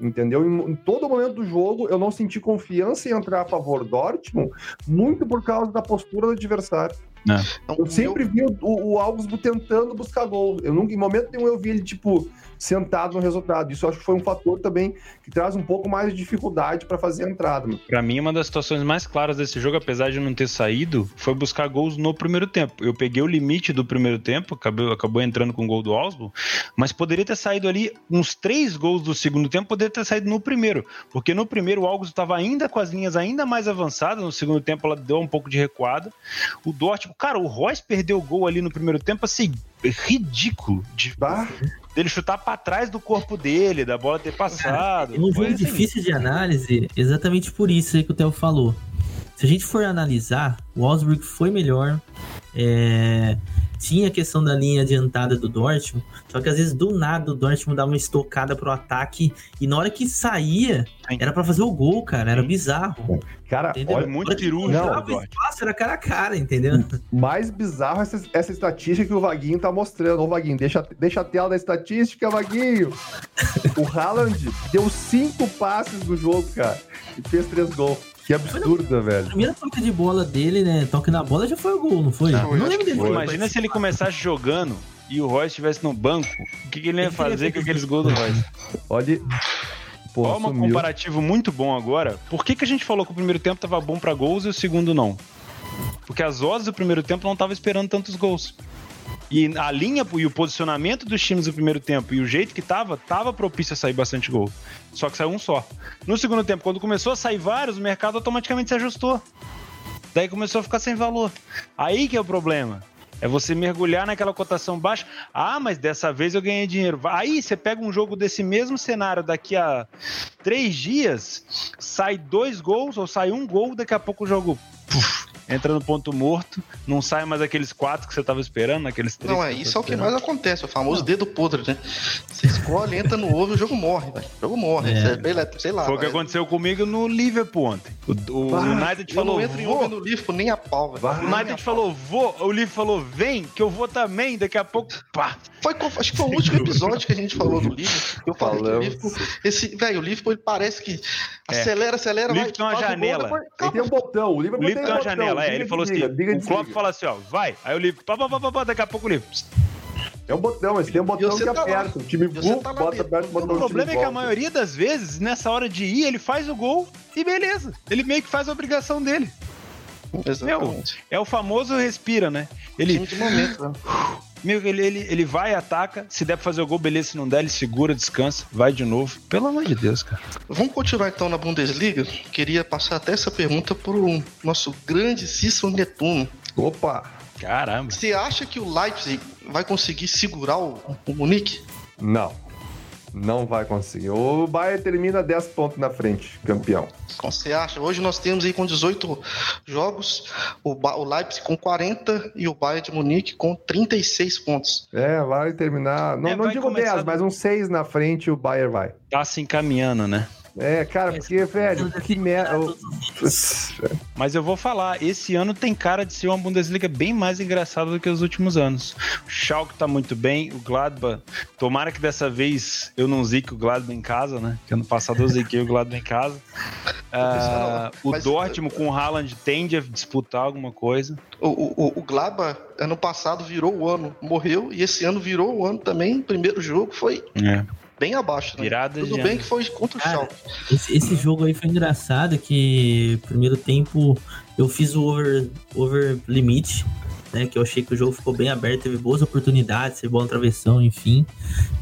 Entendeu? Em, em, todo momento do jogo, eu não senti confiança em entrar a favor do Dortmund, muito por causa da postura do adversário. É. Eu sempre vi o, o, o Augsburg tentando buscar gol. Eu nunca, em momento nenhum eu vi ele, tipo, sentado no resultado. Isso acho que foi um fator também que traz um pouco mais de dificuldade para fazer a entrada. Para mim, uma das situações mais claras desse jogo, apesar de não ter saído, foi buscar gols no primeiro tempo. Eu peguei o limite do primeiro tempo, acabou, acabou entrando com o gol do Oslo, mas poderia ter saído ali uns três gols do segundo tempo, poderia ter saído no primeiro, porque no primeiro o Augsburg estava ainda com as linhas ainda mais avançadas, no segundo tempo ela deu um pouco de recuada. O Dortmund, cara, o Royce perdeu o gol ali no primeiro tempo, assim, ridículo de, bah. Dele chutar para trás do corpo dele, da bola ter passado. É um jogo assim. difícil de análise, exatamente por isso aí que o Theo falou. Se a gente for analisar, o Osberg foi melhor. É, tinha a questão da linha adiantada do Dortmund, só que às vezes do nada o Dortmund dava uma estocada pro ataque e na hora que saía, era para fazer o gol, cara, era bizarro. Cara, entendeu? olha, muito peru não, o espaço era cara a cara, entendeu? Mais bizarro essa, essa estatística que o Vaguinho tá mostrando. Ô, Vaguinho, deixa, deixa a tela da estatística, Vaguinho. o Haaland deu cinco passes no jogo, cara, e fez três gols. Que absurdo, velho. A primeira toque de bola dele, né? Toque na bola já foi o gol, não foi? Não, não lembro dele. Imagina se ele começasse jogando e o Royce estivesse no banco. O que, que ele ia fazer com aqueles gols do Royce? Olha. Pô, Olha um comparativo muito bom agora. Por que, que a gente falou que o primeiro tempo tava bom para gols e o segundo não? Porque as odds do primeiro tempo não estavam esperando tantos gols. E a linha e o posicionamento dos times no primeiro tempo e o jeito que tava, tava propício a sair bastante gol. Só que saiu um só. No segundo tempo, quando começou a sair vários, o mercado automaticamente se ajustou. Daí começou a ficar sem valor. Aí que é o problema. É você mergulhar naquela cotação baixa. Ah, mas dessa vez eu ganhei dinheiro. Aí você pega um jogo desse mesmo cenário daqui a três dias, sai dois gols ou sai um gol, daqui a pouco o jogo puf, entra no ponto morto, não sai mais aqueles quatro que você tava esperando, aqueles três. Não, é isso é o que mais acontece, o famoso não. dedo podre, né? Você escolhe, entra no ovo e o jogo morre, velho. O jogo morre. É. Você, sei lá. Foi o que aconteceu comigo no Liverpool ontem. O, o United falou. Não entro em ovo no Liverpool nem a pau, velho. O United falou, vou. O Liverpool falou, vem, que eu vou também, daqui a pouco, pá. Foi, acho que foi o último episódio que a gente falou do Liverpool. Eu falei Falamos. que o Liverpool. Esse, velho, o Liverpool ele parece que é. acelera, acelera, o vai. Tem uma janela. Gol, depois, tem um botão. O Liverpool, o Liverpool tem, uma janela, é. Ele falou assim: diga, o Klopp fala assim, ó, vai. Aí o Liverpool, pá, pá, pá, pá, daqui a pouco o Liverpool. É um botão, mas tem um botão que tá aperta. O time bull, tá bota aperta o botão. O problema é que a maioria das vezes, nessa hora de ir, ele faz o gol e beleza. Ele meio que faz a obrigação dele. Exatamente. Meu, é o famoso respira, né? Ele. De momento, né? Meu, ele, ele, ele vai, ataca. Se der pra fazer o gol, beleza. Se não der, ele segura, descansa, vai de novo. Pelo amor de Deus, cara. Vamos continuar então na Bundesliga. Queria passar até essa pergunta pro nosso grande Cícero Netuno. Opa! Caramba. Você acha que o Leipzig vai conseguir segurar o, o Munique? Não. Não vai conseguir. O Bayern termina 10 pontos na frente, campeão. Como você acha? Hoje nós temos aí com 18 jogos, o, ba o Leipzig com 40 e o Bayern de Munique com 36 pontos. É, vai terminar. Não, é, não digo 10, mas uns 6 na frente o Bayern vai. Tá se encaminhando, né? É, cara, porque, velho, que merda. Mas eu vou falar, esse ano tem cara de ser uma Bundesliga bem mais engraçada do que os últimos anos. O Schalke tá muito bem, o Gladbach, tomara que dessa vez eu não zique o Gladbach em casa, né? Que ano passado eu ziquei o Gladbach em casa. Uh, o Mas, Dortmund com o Haaland tende a disputar alguma coisa. O, o, o Gladbach, ano passado, virou o ano, morreu, e esse ano virou o ano também. Primeiro jogo foi é bem abaixo. Né? Virada Tudo bem que foi contra o Schalke. Esse, esse jogo aí foi engraçado, que primeiro tempo eu fiz o over, over limite, né? Que eu achei que o jogo ficou bem aberto, teve boas oportunidades, teve bola na travessão, enfim.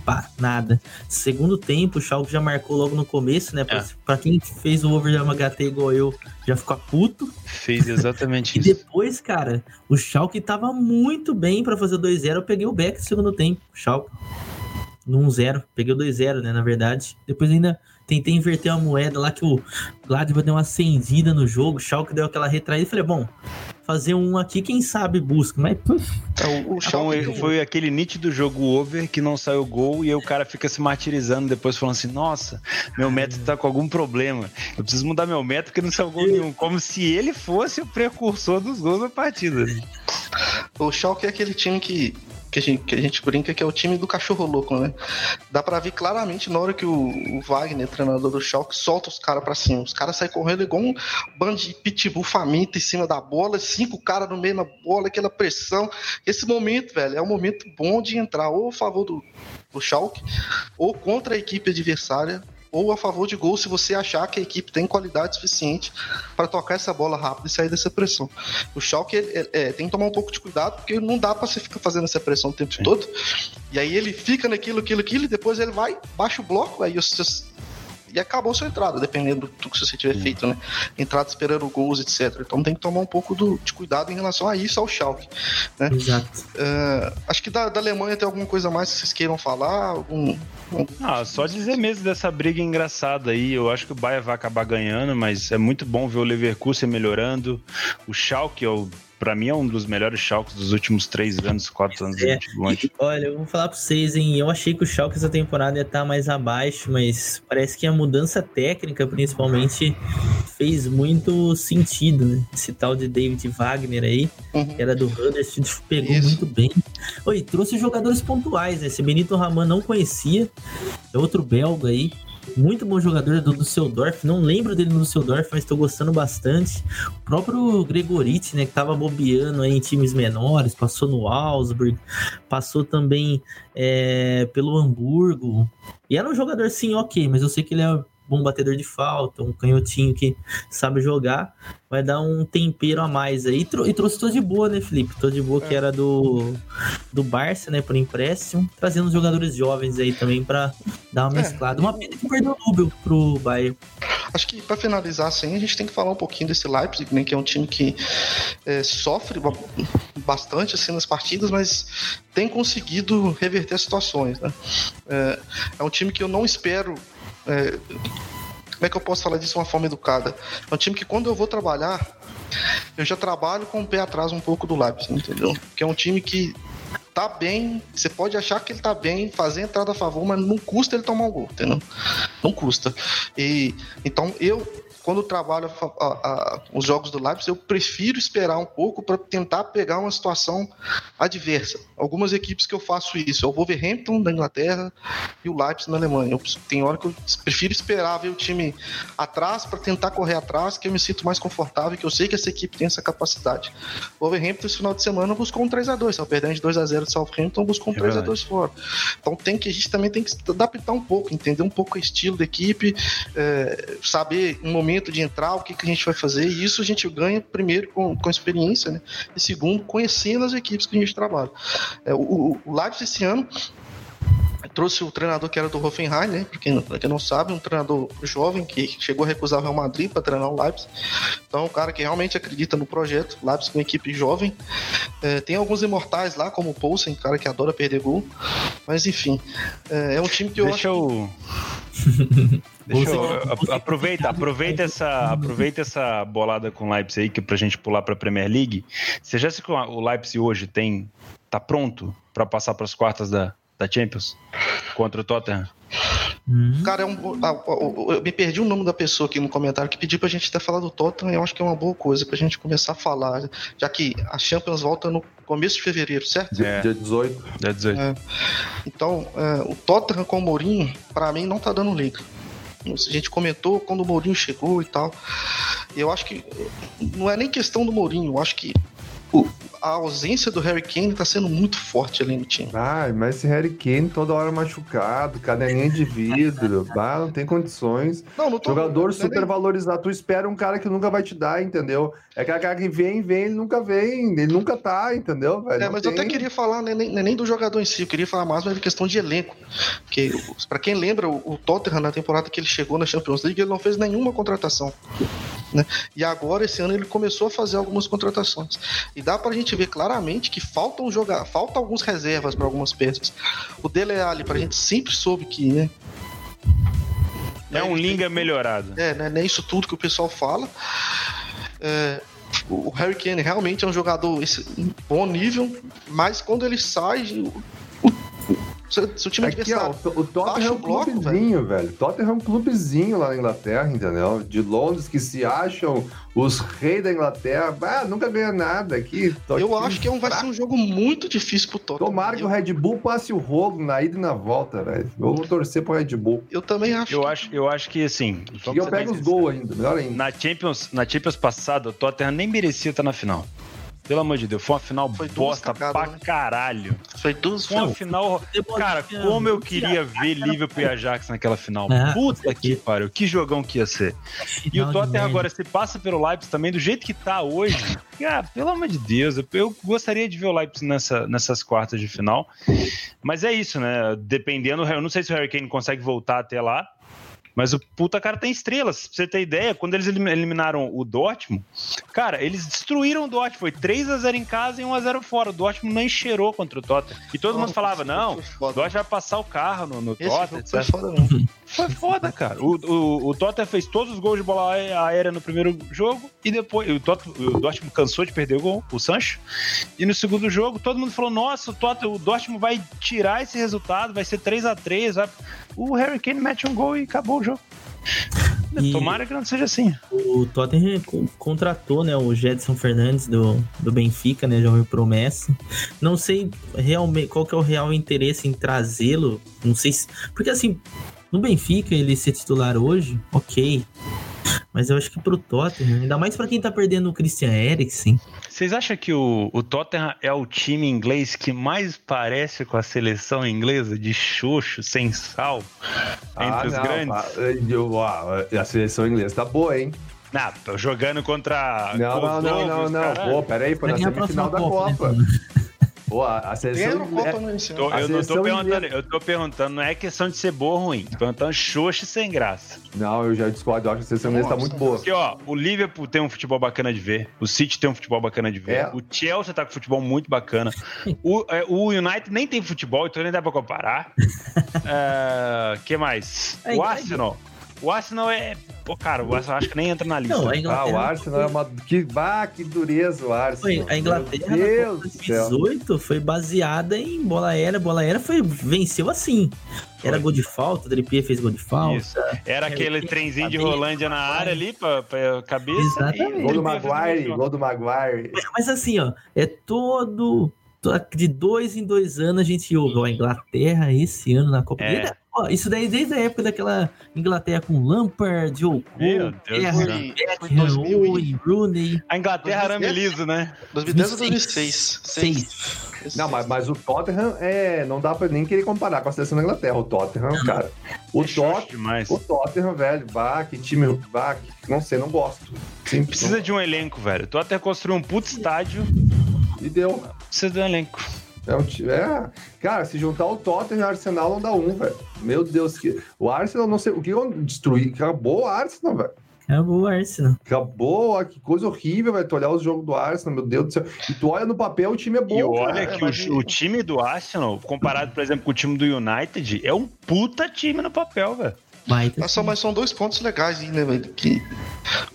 Pá, nada. Segundo tempo, o Schalke já marcou logo no começo, né? Pra, é. pra quem fez o over de HT igual eu, já ficou puto. Fez exatamente isso. E depois, cara, o Schalke tava muito bem para fazer 2-0. Eu peguei o back no segundo tempo, o Schalke no 1-0. Peguei o 2-0, né, na verdade. Depois ainda tentei inverter uma moeda lá que o Gladbach deu uma acendida no jogo, o Schalke deu aquela retraída e falei, bom, fazer um aqui, quem sabe busca, mas puf, É, o, o Schalke tem- foi aquele nítido jogo over que não saiu gol e aí o cara fica se martirizando depois falando assim: Nossa, meu método tá com algum problema. Eu preciso mudar meu método porque não saiu gol nenhum. Como se ele fosse o precursor dos gols da partida. O Schalke é aquele time que, que, a gente, que a gente brinca que é o time do cachorro louco, né? Dá pra ver claramente na hora que o, o Wagner, treinador do Schalke, solta os caras pra cima. Os caras saem correndo igual um bando de pitbull faminto em cima da bola, cinco caras no meio da bola, aquela pressão. Esse momento, velho, é um momento bom de entrar ou a favor do, do Schalke, ou contra a equipe adversária, ou a favor de gol se você achar que a equipe tem qualidade suficiente para tocar essa bola rápido e sair dessa pressão. O Schalke ele- é, tem que tomar um pouco de cuidado, porque não dá para você ficar fazendo essa pressão o tempo Sim. todo. E aí ele fica naquilo, aquilo, aquilo, e depois ele vai, baixa o bloco, aí os- e acabou a sua entrada, dependendo do que você tiver feito, né? Entrada esperando gols, etc. Então tem que tomar um pouco do- de cuidado em relação a isso, ao Schalke. exato. É, acho que da, da Alemanha tem alguma coisa mais que vocês queiram falar? Algum, algum- Ah, só dizer mesmo dessa briga engraçada aí. Eu acho que o Bayern vai acabar ganhando, mas é muito bom ver o Leverkusen melhorando. O Schalke, é o- pra mim, é um dos melhores Schalkes dos últimos três anos, quatro anos. É. E, Olha, eu vou falar pra vocês, hein? Eu achei que o Schalke essa temporada ia estar mais abaixo, mas parece que a mudança técnica, principalmente, fez muito sentido, né? Esse tal de David Wagner aí, Uhum. que era do Huddersfield, pegou Isso. muito bem. Oi, trouxe jogadores pontuais, né? Esse Benito Raman não conhecia, é outro belga aí. Muito bom jogador do Düsseldorf. Não lembro dele no Düsseldorf, mas estou gostando bastante. O próprio Gregoriti, né? Que tava bobeando aí em times menores, passou no Augsburg, passou também é, pelo Hamburgo. E era um jogador, sim, ok, mas eu sei que ele é bom batedor de falta, um canhotinho que sabe jogar. Vai dar um tempero a mais aí. E, trou- e trouxe todo de boa, né, Felipe? Todo de boa que era do, do Barça, né, por empréstimo. Trazendo jogadores jovens aí também pra dar uma É. mesclada. Uma pena que perdeu o Nubel pro Bayern. Acho que para finalizar assim, a gente tem que falar um pouquinho desse Leipzig, né, que é um time que é, sofre ba- bastante assim nas partidas, mas tem conseguido reverter as situações. Né? É, é um time que eu não espero. É, como é que eu posso falar disso de uma forma educada? É um time que quando eu vou trabalhar, eu já trabalho com o pé atrás um pouco do Leipzig, entendeu? Que é um time que tá bem, você pode achar que ele tá bem, fazer entrada a favor, mas não custa ele tomar um gol, entendeu? Não custa. E então eu quando eu trabalho a- a- os jogos do Leipzig, eu prefiro esperar um pouco para tentar pegar uma situação adversa. Algumas equipes que eu faço isso, é o Wolverhampton da Inglaterra e o Leipzig na Alemanha. Eu, tem hora que eu prefiro esperar ver o time atrás para tentar correr atrás, que eu me sinto mais confortável, que eu sei que essa equipe tem essa capacidade. O Wolverhampton esse final de semana buscou um 3 a 2, só perdendo de 2 a 0 do Southampton, buscou um É 3 a 2 fora. Então tem que a gente também tem que se adaptar um pouco, entender um pouco o estilo da equipe, é, saber um momento de entrar, o que, que a gente vai fazer, e isso a gente ganha primeiro com, com experiência, né? E segundo, conhecendo as equipes que a gente trabalha. É, o, o, Leipzig esse ano trouxe o treinador que era do Hoffenheim, né? Pra quem, pra quem não sabe, um treinador jovem que chegou a recusar o Real Madrid para treinar o Leipzig. Então, é um cara que realmente acredita no projeto. Leipzig uma equipe jovem. É, tem alguns imortais lá, como o Poulsen, cara que adora perder gol. Mas, enfim, é, é um time que eu Deixa acho. eu. Deixa eu aproveita, aproveita essa, aproveita essa bolada com o Leipzig aí que pra gente pular pra Premier League. Você já acha que o Leipzig hoje tem tá pronto pra passar pras quartas da, da Champions contra o Tottenham? Hum, Cara, é um, ah, eu me perdi o nome da pessoa aqui no comentário que pediu pra gente até falar do Tottenham. Eu acho que é uma boa coisa pra gente começar a falar, já que a Champions volta no começo de fevereiro, certo? Dia, É. dia 18. Dia 18. É. Então, é, o Tottenham com o Mourinho, pra mim, não tá dando liga. A gente comentou quando o Mourinho chegou e tal. Eu acho que não é nem questão do Mourinho, eu acho que o- a ausência do Harry Kane tá sendo muito forte ali no time. Ai, mas esse Harry Kane toda hora machucado, cadelinha de vidro, bah, não tem condições. Não, não tô Jogador não é super valorizado. Tu espera um cara que nunca vai te dar, entendeu? É aquele cara que vem, vem, ele nunca vem, ele nunca tá, entendeu? velho? É, Não mas eu até tem. queria falar, né, nem, nem do jogador em si, eu queria falar mais uma questão de elenco. Porque, para quem lembra, o, o Tottenham, na temporada que ele chegou na Champions League, ele não fez nenhuma contratação. Né? E agora, esse ano, ele começou a fazer algumas contratações. E dá pra gente ver claramente que faltam jogar, faltam alguns reservas para algumas peças. O Dele Alli, pra gente sempre soube que, né? É um Linga melhorado. é, né, não é isso tudo que o pessoal fala. É, o Harry Kane realmente é um jogador esse, bom nível, mas quando ele sai, se, se o time Aqui, ó, o, Tottenham é um bloco, clubezinho, velho. velho. Tottenham é um clubezinho lá na Inglaterra, entendeu? De Londres que se acham os reis da Inglaterra. Ah, nunca ganha nada aqui. Eu acho que é um, vai ser um jogo muito difícil pro Tottenham. Tomara que o Red Bull passe o rolo na ida e na volta, velho. Eu vou torcer pro Red Bull. Eu também acho. Eu, que... acho, eu acho que, assim... E eu pego os gols ainda, melhor ainda. Na Champions, na Champions passada, o Tottenham nem merecia estar na final. Pelo amor de Deus, foi uma final foi bosta pra né? caralho. Foi duas Foi uma final. Cara, como eu queria ver Liverpool e Ajax naquela final. É, Puta que pariu, que jogão que ia ser. E o Tottenham agora se passa pelo Leipzig também, do jeito que tá hoje. Cara, pelo amor de Deus, eu gostaria de ver o Leipzig nessa, nessas quartas de final. Mas é isso, né? Dependendo, eu não sei se o Harry Kane consegue voltar até lá. Mas o puta cara tem estrelas. Pra você ter ideia, quando eles eliminaram o Dortmund, cara, eles destruíram o Dortmund. Foi 3 a 0 em casa e 1 a 0 fora. O Dortmund nem cheirou contra o Tottenham. E todo mundo falava, não, o Dortmund vai passar o carro no, no Tottenham, Foi foda, não. Foi foda, cara. O, o, o Tottenham fez todos os gols de bola aérea no primeiro jogo e depois o, Tottenham, o Dortmund cansou de perder o gol, o Sancho. E no segundo jogo, todo mundo falou: nossa, o, Tottenham, o Dortmund vai tirar esse resultado, vai ser 3 a 3 vai... O Harry Kane mete um gol e acabou o jogo. E Tomara que não seja assim. O Tottenham contratou né, o Jedson Fernandes do, do Benfica, né? Jovem promessa. Não sei realmente qual que é o real interesse em trazê-lo. Não sei se. Porque assim, no Benfica ele ser titular hoje, ok. Mas eu acho que pro Tottenham, ainda mais para quem tá perdendo o Christian Eriksen. Vocês acham que o, o Tottenham é o time inglês que mais parece com a seleção inglesa de xoxo, sem sal, entre ah, os não, grandes? Eu, a seleção inglesa tá boa, hein? Não, tô jogando contra. Não, não, não, não, não. Pô, peraí, foi na semifinal da Copa. Né? Pô, a seleção. É, tô, eu não tô perguntando, eu tô perguntando, não é questão de ser boa ou ruim, tô perguntando xoxa e sem graça. Não, eu já discordo, eu acho que a seleção inglesa tá muito boa. Porque, ó, o Liverpool tem um futebol bacana de ver, o City tem um futebol bacana de ver, é. o Chelsea tá com futebol muito bacana, o, é, o United nem tem futebol, então nem dá pra comparar. uh, que mais? É, o Arsenal. O Arsenal é. Pô, cara, o Arsenal acho que nem entra na lista. Não, ah, o Arsenal é uma. Que, bah, que dureza o Arsenal. Foi, a Inglaterra Meu na 2018 foi baseada em bola aérea. Bola aérea foi, venceu assim. Foi. Era gol de falta, o Trippier fez gol de falta. Isso. Era aquele trenzinho de Rolândia na área ali pra, pra cabeça. Exatamente. Gol do Maguire, gol do Maguire. Mas assim, ó, é todo de dois em dois anos a gente ouve, ó, a Inglaterra esse ano na Copa. É. Ó, isso daí desde a época daquela Inglaterra com Lampard, Joe Cole, Beckham, Rooney. A Inglaterra era Meliso, né? 2010 ou 2006? 6. Não, mas, mas o Tottenham é. Não dá pra nem querer comparar com a seleção da Inglaterra. O Tottenham, cara. O, Tot, o Tottenham, velho, vá, que time. Vá, que, não sei, não gosto. Sim, Precisa não... de um elenco, velho. O Tottenham construiu um puto estádio. E deu. Precisa de um elenco. É, um, é, cara, se juntar o Tottenham e o Arsenal não dá um, velho. Meu Deus, que, o Arsenal não sei o que eu destruí. Acabou o Arsenal, velho. Acabou o Arsenal. Acabou, que coisa horrível, vai Tu olhar os jogos do Arsenal, meu Deus do céu. E tu olha no papel, o time é bom. E olha cara, que o, o, time do Arsenal, comparado, por exemplo, com o time do United, é um puta time no papel, velho. Mas, são, mas são dois pontos legais, né, velho? Que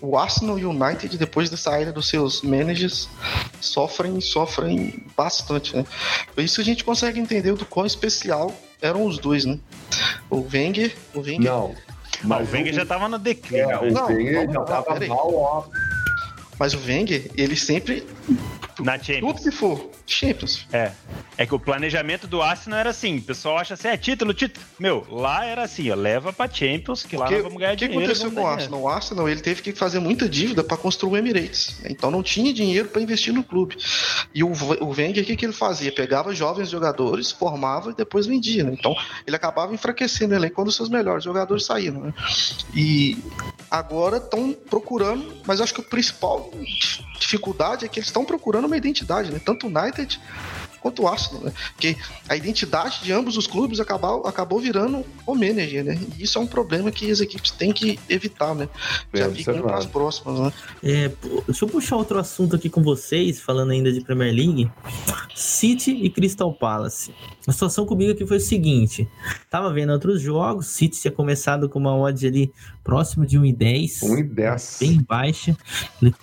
o Arsenal e o United, depois da saída dos seus managers, sofrem sofrem bastante, né? Por isso a gente consegue entender do quão especial eram os dois, né? O Wenger. O Wenger não. Mas o Wenger já tava no declínio. É, o Wenger não, já tava mal, ó. Mas o Wenger, ele sempre na Champions. Tudo que for. Champions. É. É que o planejamento do Arsenal era assim. O pessoal acha assim, é título, título. Meu, lá era assim, ó, leva pra Champions, que lá Porque, nós vamos ganhar dinheiro. O que aconteceu com o Arsenal? O Arsenal, ele teve que fazer muita dívida para construir o Emirates. Então não tinha dinheiro para investir no clube. E o, o Wenger, o que, que ele fazia? Pegava jovens jogadores, formava e depois vendia, né? Então ele acabava enfraquecendo ele quando os seus melhores jogadores saíram, né? E agora estão procurando, mas acho que o principal dificuldade é que eles estão procurando uma identidade, né? Tanto o United quanto o Arsenal, né? Porque a identidade de ambos os clubes acabou, acabou virando o manager, né? E isso é um problema que as equipes têm que evitar, né? Já ficam para as próximas, né? É, deixa eu puxar outro assunto aqui com vocês, falando ainda de Premier League. City e Crystal Palace. A situação comigo aqui foi o seguinte: tava vendo outros jogos, City tinha começado com uma odd ali próximo de 1,10. 1,10. Bem baixa.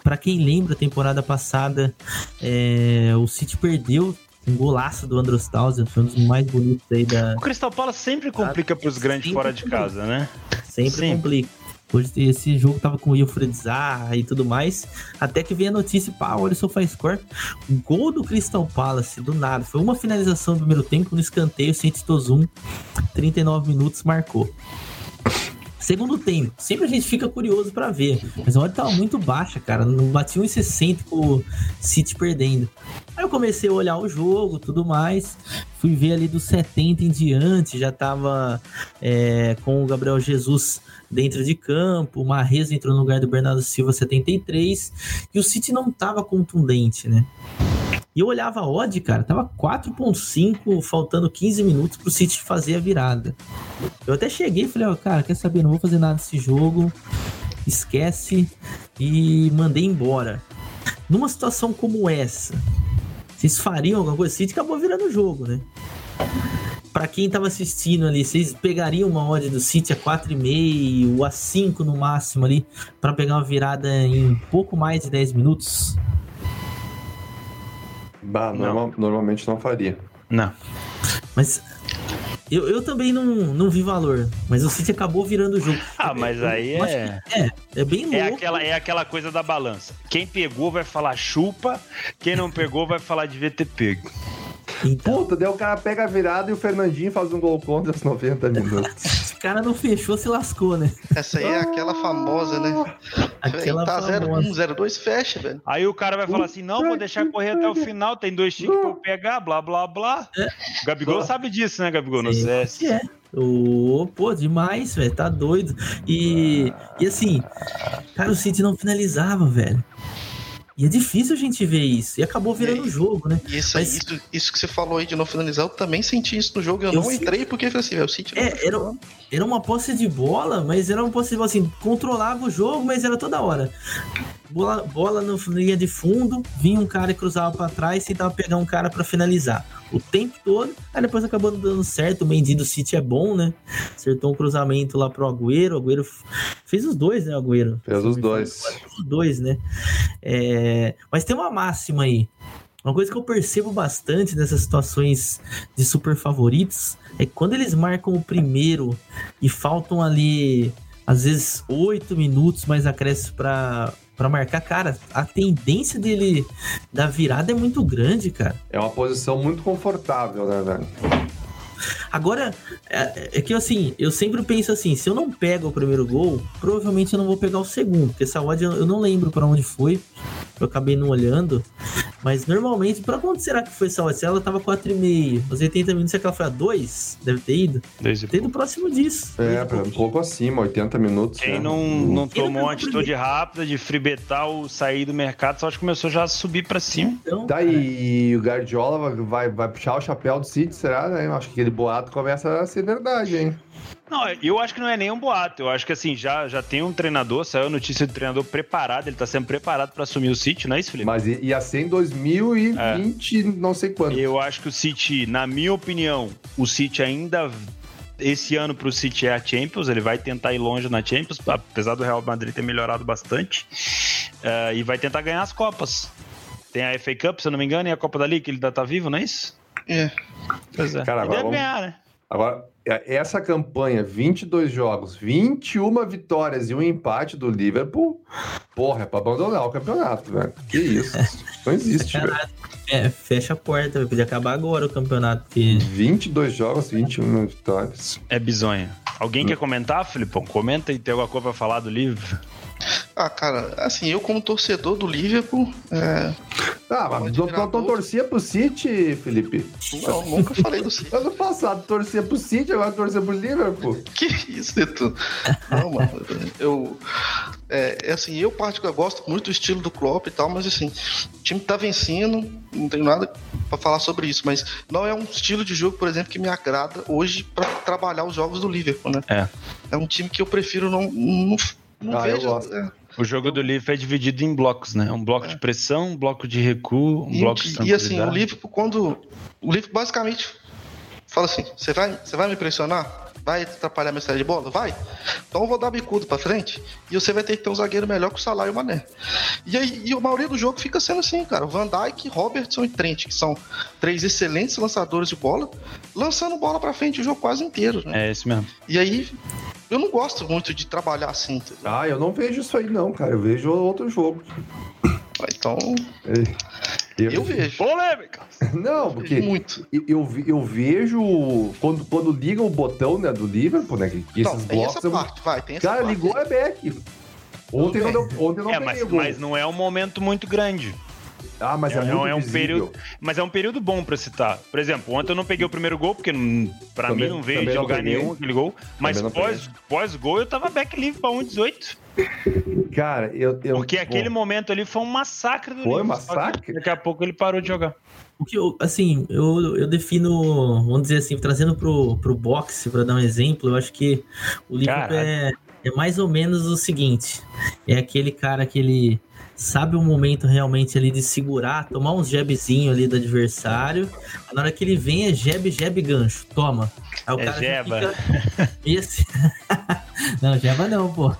Para quem lembra, a temporada passada, é, o City perdeu um golaço do Andros Townsend, foi um dos mais bonitos aí da. O Crystal Palace sempre complica para os grandes sempre fora de casa, né? Sempre, sempre. complica. Hoje esse jogo tava com o Wilfred Zaha e tudo mais. Até que veio a notícia, pá, olha o SofaScore. Gol do Crystal Palace, do nada. Foi uma finalização do primeiro tempo no escanteio, Saints Tozum, 39 minutos, marcou. Segundo tempo, sempre a gente fica curioso para ver. Mas a hora tava muito baixa, cara. Não batia 1,60 com o City perdendo. Aí eu comecei a olhar o jogo, tudo mais. Fui ver ali dos 70 em diante, já tava é, com o Gabriel Jesus dentro de campo, o Marrez entrou no lugar do Bernardo Silva 73, e o City não tava contundente, né? E eu olhava a odd, cara, tava 4.5, faltando 15 minutos pro City fazer a virada. Eu até cheguei e falei, ó, oh, cara, quer saber, não vou fazer nada desse jogo, esquece, e mandei embora. Numa situação como essa, vocês fariam alguma coisa? O City acabou virando o jogo, né? Pra quem tava assistindo ali, vocês pegariam uma odd do City a 4,5 a 5 no máximo ali, para pegar uma virada em pouco mais de 10 minutos? Bah, normal, normalmente não faria. Não. Mas eu, eu também não, não vi valor, mas o City acabou virando o jogo. Ah, mas aí é... é. É bem louco. É aquela, é aquela coisa da balança. Quem pegou vai falar chupa, quem não pegou vai falar devia ter pego. Então... Puta, daí o cara pega a virada e o Fernandinho faz um gol contra os 90 minutos. o cara não fechou, se lascou, né? Essa aí é aquela famosa, né? Aquela tá 0-1-0-2, fecha, velho. Aí o cara vai falar assim: não, vou deixar correr até o final, tem dois tiques pra eu pegar, blá, blá, blá. É. O Gabigol sabe disso, né, Gabigol? No CS. É. Oh, pô, demais, velho. Tá doido. E, e assim, cara, o City não finalizava, velho. E é difícil a gente ver isso. E acabou virando o jogo, né? Isso, Mas... isso, isso que você falou aí de não finalizar, eu também senti isso no jogo. Eu, eu não entrei porque falei assim, não é, era, era uma posse de bola, mas era uma posse de bola assim, controlava o jogo, mas era toda hora. Bola, bola no linha de fundo, vinha um cara e cruzava para trás e tentava pegar um cara para finalizar o tempo todo. Aí depois acabou dando certo. O Mendy do City é bom, né? Acertou um cruzamento lá pro Agüero. O Agüero fez os dois, né, Agüero? Fez os dois. Fez os dois, né? É... Mas tem uma máxima aí. Uma coisa que eu percebo bastante nessas situações de super favoritos é que quando eles marcam o primeiro e faltam ali, às vezes, oito minutos mais acréscimo para para marcar, cara, a tendência dele da virada é muito grande, cara. É uma posição muito confortável, né, velho? Agora, é, é, que assim, eu sempre penso assim, se eu não pego o primeiro gol, provavelmente eu não vou pegar o segundo, porque essa odd eu, eu não lembro para onde foi, eu acabei não olhando, mas normalmente, para onde será que foi essa odd? Se ela tava 4,5, os 80 minutos, será que ela foi a 2? Deve ter ido? Deve ter ido próximo disso. É, um pouco acima, 80 minutos. Quem né? não, não tomou uma atitude rápida de fribetar o sair do mercado, só acho que começou já a subir para cima. Então, tá, e o Guardiola vai, vai puxar o chapéu do City, será? Né? Eu acho que ele boato começa a ser verdade, hein? Não, eu acho que não é nem um boato. Eu acho que assim, já, já tem um treinador, saiu a notícia do treinador preparado, ele tá sendo preparado para assumir o City, não é isso, Felipe? Mas ia ser em 2020, é. não sei quando. Eu acho que o City, na minha opinião, o City ainda esse ano para o City é a Champions, ele vai tentar ir longe na Champions, apesar do Real Madrid ter melhorado bastante, uh, e vai tentar ganhar as Copas. Tem a FA Cup, se eu não me engano, e a Copa da Liga, que ele ainda tá vivo, não é isso? É. Pois é. Cara, agora deve vamos... ganhar, né? Agora, é, essa campanha, 22 jogos, 21 vitórias e um empate do Liverpool, porra, é pra abandonar o campeonato, velho. Que isso? Não existe, velho. É, fecha a porta, podia acabar agora o campeonato. Que... 22 jogos, 21 vitórias. É bizonha. Alguém hum. quer comentar, Filipão? Comenta e tem alguma coisa pra falar do Liverpool. Ah, cara, assim, eu como torcedor do Liverpool. É... Ah, mas tu, tu, torcia pro City, Felipe? Não, nunca falei do City. Ano passado torcia pro City, agora torcia pro Liverpool. Que isso, Neto? Não, mano. Eu. É, é assim, eu particularmente gosto muito do estilo do Klopp e tal, mas assim, o time tá vencendo, não tenho nada para falar sobre isso, mas não é um estilo de jogo, por exemplo, que me agrada hoje para trabalhar os jogos do Liverpool, né? É. É um time que eu prefiro não, não, não Ah, eu vejo. gosto. é, O jogo do Liverpool é dividido em blocos, né? Um bloco de pressão, um bloco de recuo, um E, bloco de e assim, o. Liverpool, quando. O Liverpool basicamente fala assim: você vai, você vai me pressionar? Vai atrapalhar minha saída de bola? Vai? Então eu vou dar bicudo pra frente e você vai ter que ter um zagueiro melhor que o Salah e o Mané. E aí, e a maioria do jogo fica sendo assim, cara. Van Dijk, Robertson e Trent, que são três excelentes lançadores de bola, lançando bola pra frente o jogo quase inteiro, né? É esse mesmo. E aí, eu não gosto muito de trabalhar assim, entendeu? Ah, eu não vejo isso aí, não, cara. Eu vejo outro jogo. Então, Eu, eu vejo. Polêmica! Não, porque Muito. eu, eu, ve- eu vejo quando, quando liga o botão né, do Liverpool, né? Que, que Não, esses tem blocos. essa parte, vai, tem essa Cara, parte. ligou é back. Ontem não, deu, ontem não É, mas, mas não é um momento muito grande. Ah, mas é, É, muito é um visível. período, mas é um período bom pra citar. Por exemplo, ontem eu não peguei o primeiro gol, porque Também- mim não veio de lugar peguei. nenhum aquele gol. Mas não pós, pós-gol eu tava back livre pra 1,18. Cara, eu. eu Porque bom, aquele momento ali foi um massacre do Foi Liverpool. massacre? Daqui a pouco ele parou de jogar. O que eu, assim, eu, eu defino, vamos dizer assim, trazendo pro, pro boxe, para dar um exemplo, eu acho que o Liverpool é, é mais ou menos o seguinte: é aquele cara que ele sabe o momento realmente ali de segurar, tomar uns jabzinho ali do adversário, na hora que ele vem é jab, jab, gancho, toma. Aí o É cara já jeba. fica meio assim. não, jeba não, pô.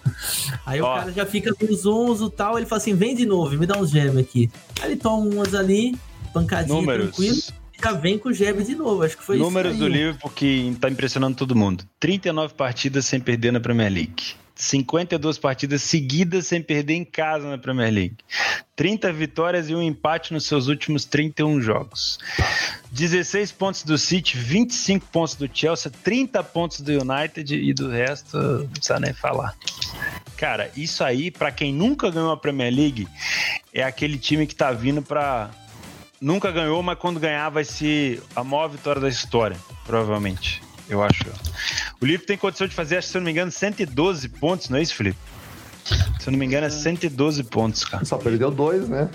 Aí Ó. o cara já fica meio zonzo e tal, ele fala assim, vem de novo, me dá uns jab aqui. Aí ele toma umas ali, pancadinha tranquilo, Números. já vem com o jab de novo. Acho que foi Números isso. do aí. Liverpool que tá impressionando todo mundo. 39 partidas sem perder na Premier League. 52 partidas seguidas sem perder em casa na Premier League. 30 vitórias e um empate nos seus últimos 31 jogos. 16 pontos do City, 25 pontos do Chelsea, 30 pontos do United e do resto não precisa nem falar. Cara, isso aí, pra quem nunca ganhou a Premier League, é aquele time que tá vindo pra nunca ganhou, mas quando ganhar vai ser a maior vitória da história, provavelmente. Eu acho. O Liverpool tem condição de fazer, acho se eu não me engano, 112 pontos, não é isso, Felipe? Se eu não me engano, é 112 pontos, cara. Só perdeu dois, né?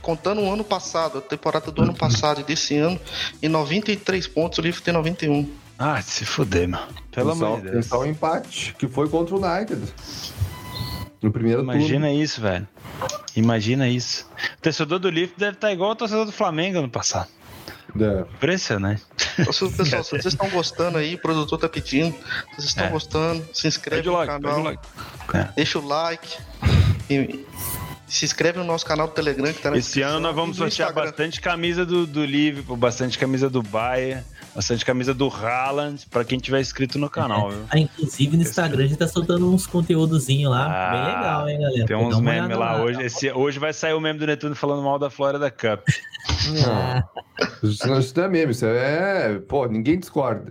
Contando o ano passado, a temporada do ano passado e desse ano, em 93 pontos, o Liverpool tem 91. Ah, se fuder, meu. Pelo amor de Deus. só um empate, que foi contra o United. No primeiro Imagina isso, velho. Imagina isso. O torcedor do Liverpool deve estar igual o torcedor do Flamengo ano passado. É. Impressionante. Então, se- Pessoal, se vocês estão gostando aí, o produtor tá pedindo. Se vocês estão É. gostando, se inscreve no canal, É. deixa o like. E se inscreve no nosso canal do Telegram que tá na Esse ano nós vamos sortear Instagram. bastante camisa do, do Liverpool, bastante camisa do Bayern, bastante camisa do Haaland, pra quem tiver inscrito no canal, viu? Ah, inclusive no Instagram a gente tá soltando uns conteúdozinho lá. Ah, bem legal, hein, galera? Tem uns memes olhada lá hoje. Esse, hoje vai sair o meme do Netuno falando mal da Florida Cup. Isso não, isso não é mesmo, isso é. Pô, ninguém discorda.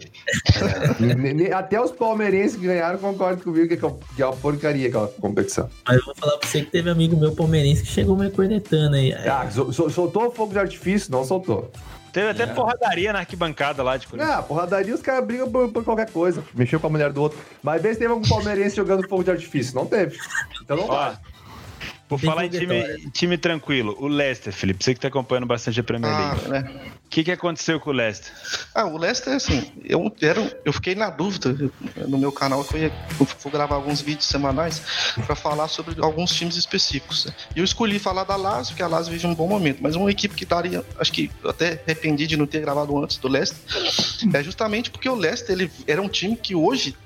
Ne- Até os palmeirenses que ganharam concordam comigo que é uma- que é uma porcaria aquela competição. mas eu vou falar pra você que teve amigo meu palmeirense que chegou me cornetando aí. Ah, sol- sol- soltou fogo de artifício? Não soltou. Teve até porradaria na arquibancada lá de Corinthians. Ah, porradaria os caras brigam por, por qualquer coisa. Mexeu com a mulher do outro. Mas vê se teve algum palmeirense jogando fogo de artifício. Não teve. Então não vale. por falar em time, time tranquilo, o Leicester, Felipe, você que tá acompanhando bastante a Premier Ah, League. né? Que, que aconteceu com o Leicester? Ah, o Leicester, assim, eu, era, eu fiquei na dúvida no meu canal, que eu ia eu vou gravar alguns vídeos semanais para falar sobre alguns times específicos. né? E eu escolhi falar da Lazio, porque a Lazio vive um bom momento, mas uma equipe que daria, acho que eu até arrependi de não ter gravado antes do Leicester, é justamente porque o Leicester ele era um time que hoje,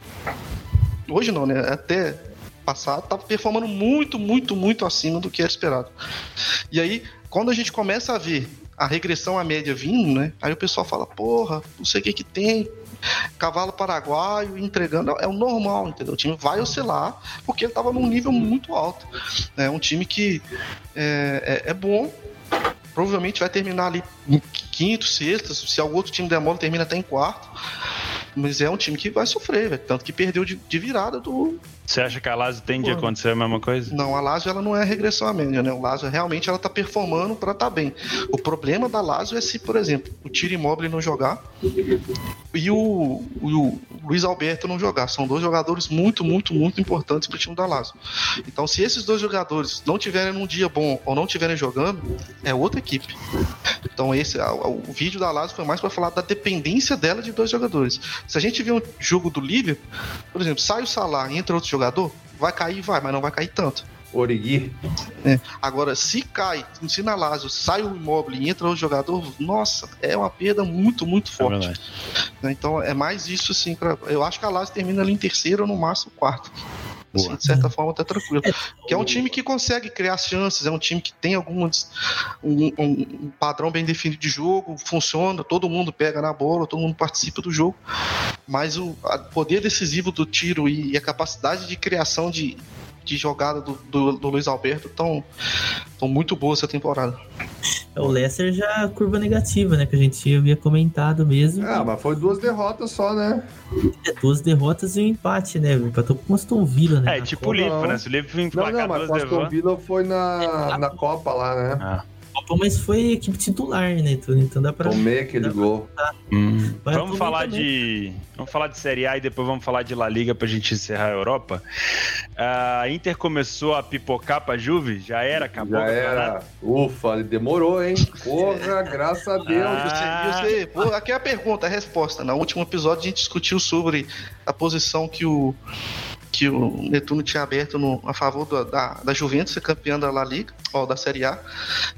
hoje não, né, até passado, estava performando muito, muito, muito acima do que era esperado. E aí, quando a gente começa a ver a regressão à média vindo, né? Aí o pessoal fala, porra, não sei o que que tem, cavalo paraguaio entregando. É o normal, entendeu? O time vai oscilar porque ele estava num nível muito alto. É um time que é, é- é bom, provavelmente vai terminar ali em quinto, sexto, se algum outro time der mole, termina até em quarto. Mas é um time que vai sofrer, velho. Tanto que perdeu de, de virada do. Você acha que a Lazio tem de Pô. acontecer a mesma coisa? Não, a Lazio ela não é regressão à média, né? O Lazio realmente ela tá performando para estar bem. O problema da Lazio é se, por exemplo, o Tiro Imóvel não jogar e o, o, Luiz Alberto não jogar. São dois jogadores muito, muito, muito importantes para o time da Lazio. Então, se esses dois jogadores não tiverem num dia bom ou não tiverem jogando, é outra equipe. Então, esse o, vídeo da Lazio foi mais para falar da dependência dela de dois jogadores. Se a gente vê um jogo do Liverpool, por exemplo, sai o Salah e entra outro jogador, vai cair, vai, mas não vai cair tanto. Origui. É. Agora, se cai, se na Lazio sai o imóvel e entra o jogador, nossa, é uma perda muito, muito forte. É então é mais isso assim. Pra, eu acho que a Lazio termina ali em terceiro ou no máximo quarto. Assim, de certa forma, tá tranquilo. Que é um time que consegue criar chances, é um time que tem alguns um, um, padrão bem definido de jogo, funciona, todo mundo pega na bola, todo mundo participa do jogo. Mas o poder decisivo do tiro e a capacidade de criação de, de jogada do, do, do Luiz Alberto estão tão muito boas essa temporada. É, o Leicester já curva negativa, né? Que a gente havia comentado mesmo. Ah, mas foi duas derrotas só, né? É, duas derrotas e um empate, né? Empatou com o Aston Villa, né? É, tipo o Liverpool, né? Se o Liverpool Não, não, mas o Aston Villa foi na, na Copa lá, né? Ah. Copa, mas foi equipe titular, né? Então, então dá pra. Tomei aquele gol. Hum. Vamos falar também. de. Vamos falar de Série A e depois vamos falar de La Liga pra gente encerrar a Europa. A Inter começou a pipocar pra Juve? Já era? Acabou? Já era. Ufa, demorou, hein? Porra, graças a Deus. Ah. Você, você, pô, aqui é a pergunta, a resposta. No último episódio a gente discutiu sobre a posição que o que o Netuno tinha aberto no, a favor da, da, da Juventus ser campeã da La Liga, ou da Série A.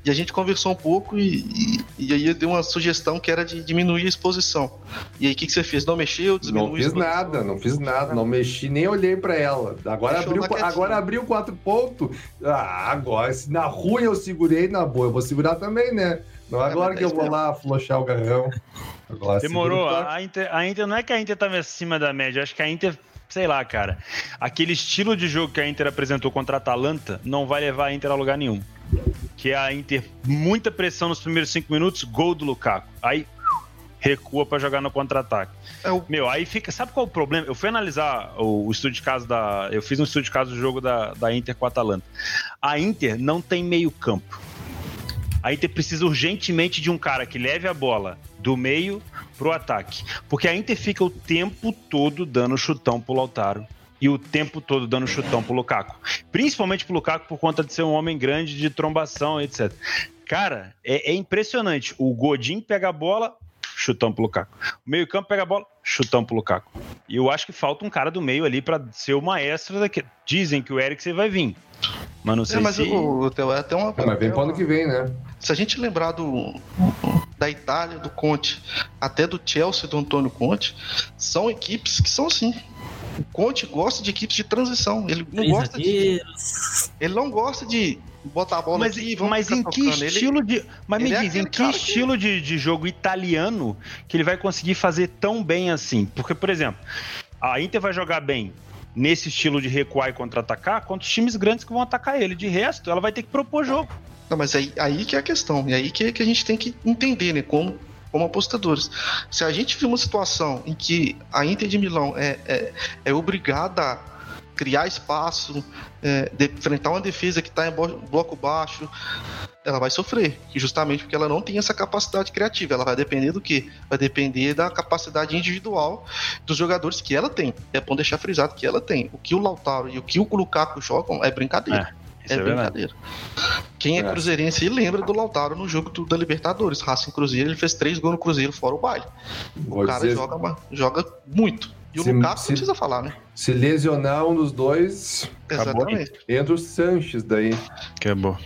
E a gente conversou um pouco e, e, e aí deu uma sugestão que era de diminuir a exposição. E aí o que, que você fez? Não mexeu? Não fiz nada, não fiz nada, não mexi, nem olhei para ela. Agora abriu, agora abriu quatro pontos. Ah, agora, se na ruim eu segurei, na boa eu vou segurar também, né? Não é agora que eu vou lá flochar o garrão. Agora, Demorou. A Inter, a Inter não é que a Inter estava acima da média, acho que a Inter sei lá, cara. Aquele estilo de jogo que a Inter apresentou contra a Atalanta não vai levar a Inter a lugar nenhum. Que é a Inter, muita pressão nos primeiros cinco minutos, gol do Lukaku. Aí recua para jogar no contra-ataque. É o... Meu, aí fica. Sabe qual é o problema? Eu fui analisar o, o estudo de caso da. Eu fiz um estudo de caso do jogo da, da Inter com a Atalanta. A Inter não tem meio-campo. A Inter precisa urgentemente de um cara que leve a bola do meio pro ataque. Porque a Inter fica o tempo todo dando chutão pro Lautaro e o tempo todo dando chutão pro Lukaku. Principalmente pro Lukaku por conta de ser um homem grande de trombação, etc. Cara, é, é impressionante. O Godin pega a bola, chutão pro Lukaku. O meio campo pega a bola, chutão pro Lukaku. E eu acho que falta um cara do meio ali para ser o maestro daqui. Dizem que o Eriksen vai vir. Mas não é, sei é, mas se... o, o Theo é até uma... É, mas vem pro ano que vem, né? Se a gente lembrar do, da Itália, do Conte, até do Chelsea, do Antônio Conte, são equipes que são assim. O Conte gosta de equipes de transição. Ele não gosta de. Ele não gosta de botar a bola mas, aqui Mas em que tocando. estilo ele, de. Mas me é diz, em que estilo que... de, de jogo italiano que ele vai conseguir fazer tão bem assim? Porque, por exemplo, a Inter vai jogar bem nesse estilo de recuar e contra-atacar contra os times grandes que vão atacar ele. De resto, ela vai ter que propor jogo. Não, mas aí, aí que é a questão. E aí que, que a gente tem que entender, né? Como, como apostadores. Se a gente viu uma situação em que a Inter de Milão é, é, é obrigada a criar espaço, é, de, enfrentar uma defesa que está em bloco baixo, ela vai sofrer, justamente porque ela não tem essa capacidade criativa. Ela vai depender do que? Vai depender da capacidade individual dos jogadores que ela tem. É bom deixar frisado que ela tem. O que o Lautaro e o que o Lukaku jogam é brincadeira. É. É, é brincadeira. Quem é, é cruzeirense lembra do Lautaro no jogo do, da Libertadores. Racing Cruzeiro, ele fez três gols no Cruzeiro fora o baile. O cara dizer... joga, joga muito. E o se, Lukaku se, precisa falar, né? Se lesionar um dos dois, Exatamente. Acabou. entra o Sanches daí. Que é bom.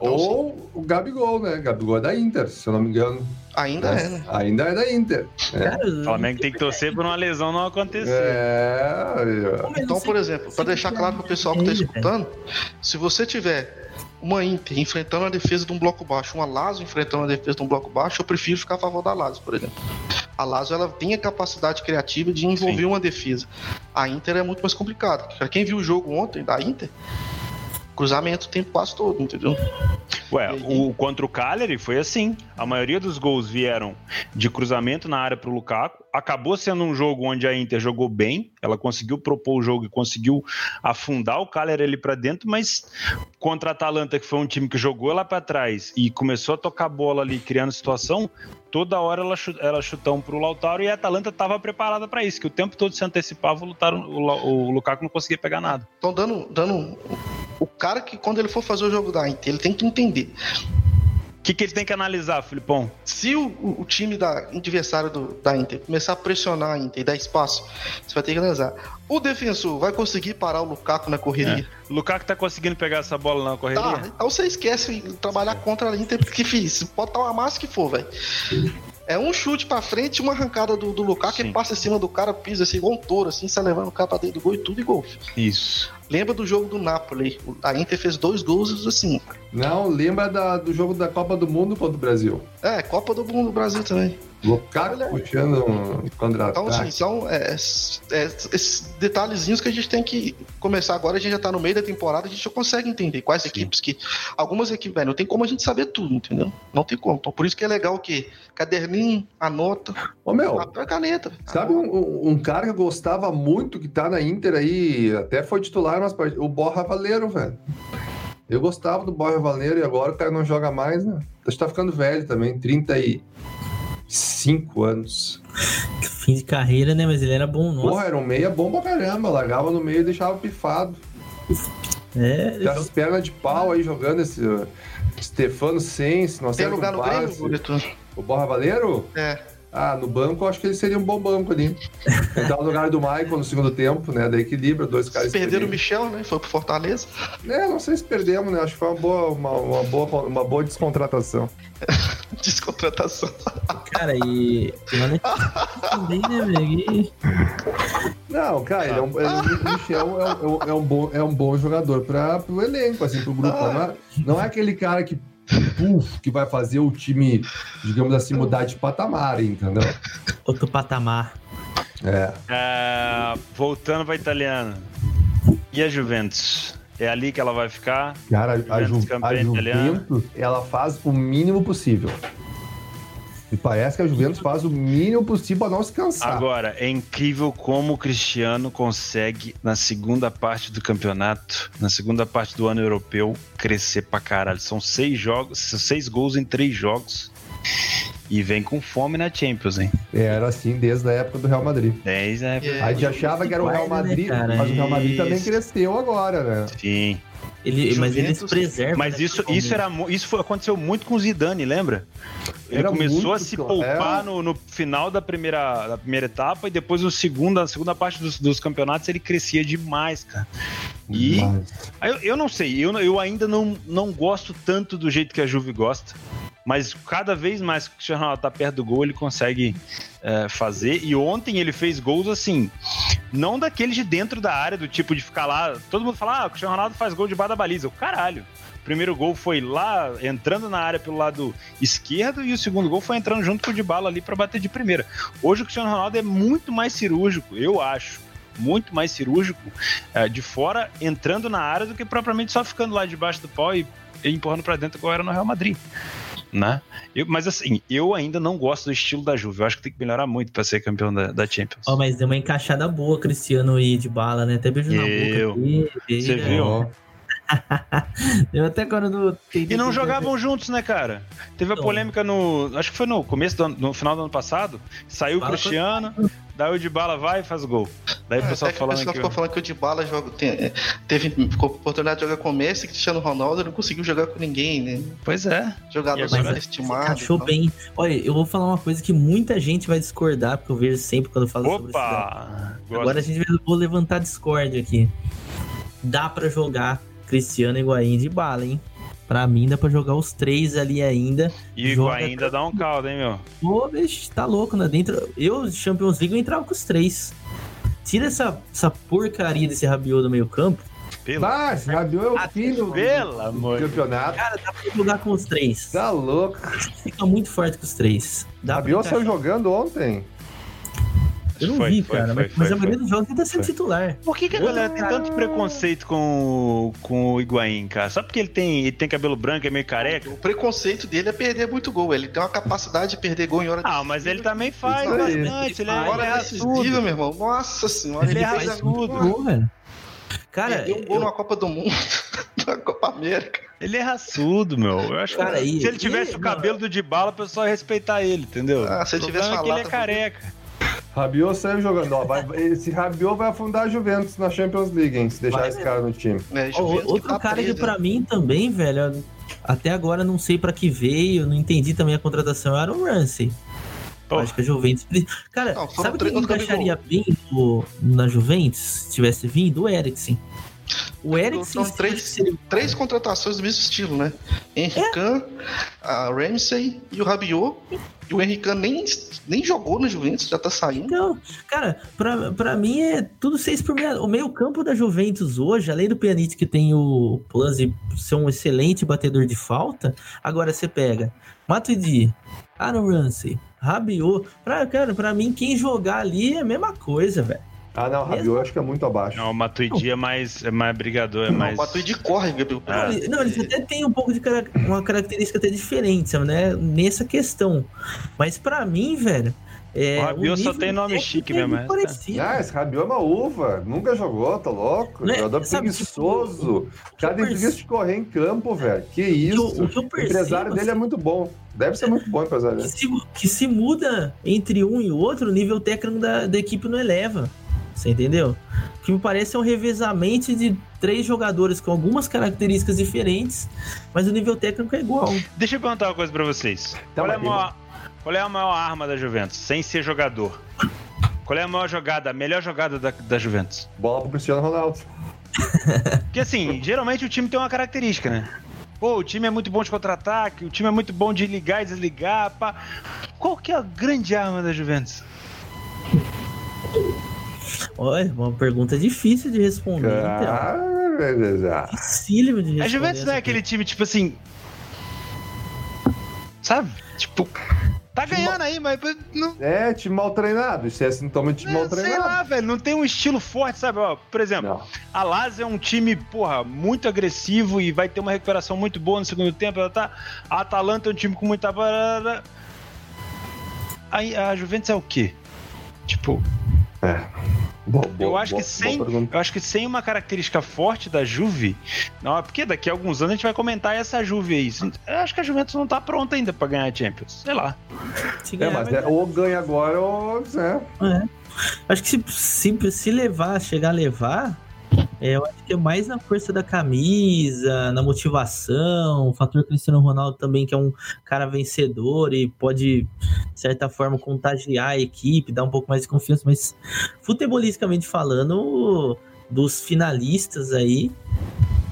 Ou o Gabigol, né? Gabigol é da Inter, se eu não me engano. Ainda é, é né? Ainda é da Inter. É. O Flamengo tem que torcer por uma lesão não acontecer. É. Então, por exemplo, para deixar claro para o pessoal que está escutando, se você tiver uma Inter enfrentando a defesa de um bloco baixo, uma Lazio enfrentando a defesa de um bloco baixo, eu prefiro ficar a favor da Lazio, por exemplo. A Lazio ela tem a capacidade criativa de envolver Sim. uma defesa. A Inter é muito mais complicado. Para quem viu o jogo ontem da Inter, cruzamento o tempo quase todo, entendeu? Ué, o, contra o Cagliari foi assim. A maioria dos gols vieram de cruzamento na área para o Lukaku. Acabou sendo um jogo onde a Inter jogou bem. Ela conseguiu propor o jogo e conseguiu afundar o Cagliari ali para dentro, mas contra a Atalanta, que foi um time que jogou lá para trás e começou a tocar bola ali, criando situação, toda hora ela, ela chutão pro Lautaro e a Atalanta estava preparada para isso, que o tempo todo se antecipava, o, o, o Lukaku não conseguia pegar nada. Então, dando, dando o cara que, quando ele for fazer o jogo da Inter, ele tem que entender. O que, que ele tem que analisar, Filipão? Se o, o time da adversário do, da Inter começar a pressionar a Inter e dar espaço, você vai ter que analisar. O defensor vai conseguir parar o Lukaku na correria? É. O Lukaku tá conseguindo pegar essa bola na correria? Tá, então você esquece de trabalhar contra a Inter, porque fiz, pode estar uma massa que for, velho. É um chute pra frente e uma arrancada do, do Lukaku, Sim. ele passa em cima do cara, pisa assim, igual um touro, assim, sai levando o cara pra dentro do gol e tudo e gol. Isso. Lembra do jogo do Napoli? A Inter fez dois gols assim. Não, lembra da, do jogo da Copa do Mundo contra o Brasil. É, Copa do Mundo do Brasil também. Lukaku puxando um contra Então, assim, são é, é, esses detalhezinhos que a gente tem que começar agora. A gente já tá no meio da temporada, a gente já consegue entender quais Sim. equipes que. Algumas equipes, velho, não tem como a gente saber tudo, entendeu? Não tem como. Então, por isso que é legal o quê? Caderninho, anota. Ô, meu. Papel caneta. Sabe um, um, cara que eu gostava muito, que tá na Inter aí, até foi titular partidas, o Borra Valeiro, velho. Eu gostava do Borja Valeiro e agora o cara não joga mais, né? Acho que tá ficando velho também, 35 anos. Fim de carreira, né? Mas ele era bom, nossa. Porra, era um meia bom pra caramba, largava no meio e deixava pifado. É. Com as pernas de pau aí jogando esse uh, Stefano Sens, Tem lugar no Grêmio, O Borra Valeiro? É. Ah, no banco, acho que ele seria um bom banco ali. Entrar no lugar do Michael no segundo tempo, né? Da equilíbrio, dois caras. Perderam o Michel, né? Foi pro Fortaleza. É, não sei se perdemos, né? Acho que foi uma boa, uma, uma boa, uma boa descontratação. descontratação. Cara, e. também, né, velho? Não, cara, ele é um, ele, o Michel é um, é, um bom, é um bom jogador para o elenco, assim, pro grupo. Não é, não é aquele cara que puff, que vai fazer o time, digamos assim, mudar de patamar, entendeu? Outro patamar. É. é voltando para italiana. E a Juventus? É ali que ela vai ficar? Cara, a, Ju, a Juventus, ela faz o mínimo possível. E parece que a Juventus faz o mínimo possível para não se cansar. Agora, é incrível como o Cristiano consegue, na segunda parte do campeonato, na segunda parte do ano europeu, crescer pra caralho. São seis jogos, seis gols em três jogos. E vem com fome na Champions, hein? Era assim desde a época do Real Madrid. Desde a época. A gente achava que era o Real Madrid, mas o Real Madrid também cresceu agora, né? Sim. Ele, mas eles preservam. Mas né, isso, isso, era, isso foi, aconteceu muito com o Zidane, lembra? Ele era começou a se poupar é. no, no, final da primeira, da primeira etapa e depois no segundo, na segunda parte dos, dos campeonatos ele crescia demais, cara. E eu, eu não sei, eu, eu ainda não, não gosto tanto do jeito que a Juve gosta. Mas cada vez mais que o Cristiano Ronaldo tá perto do gol, ele consegue é, fazer. E ontem ele fez gols assim, não daqueles de dentro da área, do tipo de ficar lá. Todo mundo fala, ah, o Cristiano Ronaldo faz gol de da baliza. O caralho. O primeiro gol foi lá, entrando na área pelo lado esquerdo, e o segundo gol foi entrando junto com o de bala ali para bater de primeira. Hoje o Cristiano Ronaldo é muito mais cirúrgico, eu acho muito mais cirúrgico é, de fora, entrando na área do que propriamente só ficando lá debaixo do pau e, empurrando para dentro, igual era no Real Madrid né? Eu, mas assim, eu ainda não gosto do estilo da Juve. Eu acho que tem que melhorar muito para ser campeão da, da Champions. Oh, mas deu uma encaixada boa, Cristiano e de bala, né? Até beijo na eu. boca. Você viu? eu até quando E não jogavam juntos, né, cara? Teve a polêmica no. Acho que foi no começo do no final do ano passado. Saiu o Cristiano, foi... daí o de bala vai e faz o gol. Daí o é, pessoal falando. O pessoal ficou falando que o de bala joga, tem, teve ficou oportunidade de jogar com o Messi, Cristiano Ronaldo não conseguiu jogar com ninguém, né? Pois é. Jogador superestimado. Achou então. bem. Olha, eu vou falar uma coisa que muita gente vai discordar, porque eu vejo sempre quando eu falo Opa! sobre isso. Agora a gente vai, levantar Discord aqui. Dá para jogar Cristiano, Higuaín de bala, hein? Pra mim dá pra jogar os três ali ainda. E o Higuaín ainda dá um caldo, hein, meu? Pô, bicho, tá louco, né? Dentro... Eu, Champions League, eu entrava com os três. Tira essa, essa porcaria desse Rabiot do meio campo. Pelo... Mas, Rabiot é o filho pelo amor campeonato. Cara, dá pra jogar com os três. Tá louco. Fica muito forte com os três. Dá Rabiot saiu jogando ontem. Eu não Foi, vi, foi, cara. foi, mas, foi, mas a foi. maioria dos jogos ele tá sendo Foi. titular. Por que, que a galera tem tanto preconceito com, o- com o Higuaín, cara? Só porque ele tem, ele tem cabelo branco, é meio careca? O preconceito dele é perder muito gol. Ele tem uma capacidade de perder gol em hora Ah, mas ele também faz bastante. Ele, é- Agora ele decisiva, tudo. meu irmão. Nossa senhora. Ele Ele, fez a- tudo. Gol, velho. Cara, Perdeu um gol eu- na Copa do Mundo. na Copa América. Ele erra tudo, meu. Eu acho Cara, que e- se ele tivesse e- o cabelo do Dybala, o pessoal ia respeitar ele, entendeu? Ah, se ele tivesse problema é que ele é falado- careca. Rabiot saiu jogando. Ó, vai- esse Rabiot vai afundar a Juventus na Champions League, hein? Se deixar Vai esse cara no time. É, Ó, Juventus que outro tá cara que pra mim também, velho, até agora não sei pra que veio, não entendi também a contratação, era o Ramsey. Pô. Acho que a Juventus. Cara, Não, sabe quem encaixaria bem no- na Juventus se tivesse vindo? O Eriksen. O Eriksen. São três, três contratações do mesmo estilo, né? Henrican, a Ramsey e o Rabiot. E o Henrican nem, nem jogou no Juventus, já tá saindo. Então, cara, pra, pra mim é tudo seis por meia. O meio-campo da Juventus hoje, além do Pjanic que tem o plus de ser um excelente batedor de falta, agora você pega Matuidi, Aaron Ramsey, Rabiot. Pra, cara, pra mim, quem jogar ali é a mesma coisa, velho. Ah, não, Rabiot eu acho que é muito abaixo. Não, o Matuidi é mais, é mais brigador, é Não, mais. o Matuidi corre, Gabriel. Ah. Não, ele- Não, eles até têm um pouco de cara- uma característica até diferente, sabe, né? Nessa questão. Mas pra mim, velho. É, O Rabiot só tem nome técnico chique é mesmo, é. parecido. Ah, esse Rabiot é uma uva. Nunca jogou, tá louco? Né? Jogador Sabe, preguiçoso. O cara tem perce- preguiça de correr em campo, velho. Que o isso. o que eu o percebo, empresário dele é assim, muito bom. Deve ser muito bom o empresário que se, que se muda entre um e outro, o nível técnico da, da equipe não eleva. Você entendeu? O que me parece é um revezamento de três jogadores com algumas características diferentes, mas o nível técnico é igual. Deixa eu perguntar uma coisa pra vocês. Tá, qual, é maior, qual é a maior arma da Juventus, sem ser jogador? Qual é a maior jogada, a melhor jogada da, da Juventus? Bola pro Cristiano Ronaldo. Porque assim, geralmente o time tem uma característica, né? Pô, o time é muito bom de contra-ataque, o time é muito bom de ligar e desligar, pá. Qual que é a grande arma da Juventus? Olha, uma pergunta difícil de responder. beleza. Dificílimo de responder. A Juventus não é aquele time, tipo assim. Sabe? Tipo. Tá ganhando aí, mas não. É, time mal treinado. Isso é sintoma de time mal É, sei treinado. lá, velho, não tem um estilo forte, sabe? Ó, por exemplo, Não. a Lazio é um time, porra, muito agressivo e vai ter uma recuperação muito boa no segundo tempo. Ela tá... A Atalanta é um time com muita. Aí a Juventus é o quê? Tipo, É. Boa, eu boa, acho boa- que sem, eu acho que sem uma característica forte da Juve, não é porque daqui a alguns anos a gente vai comentar essa Juve aí. Eu acho que a Juventus não tá pronta ainda pra ganhar a Champions. Sei lá. Se É, ganhar, mas vai é, ou ganha agora ou. É. É. Acho que se, se, se levar, chegar a levar, é, eu acho que é mais na força da camisa, na motivação, o fator Cristiano Ronaldo também, que é um cara vencedor e pode, de certa forma, contagiar a equipe, dar um pouco mais de confiança, mas futebolisticamente falando, dos finalistas aí,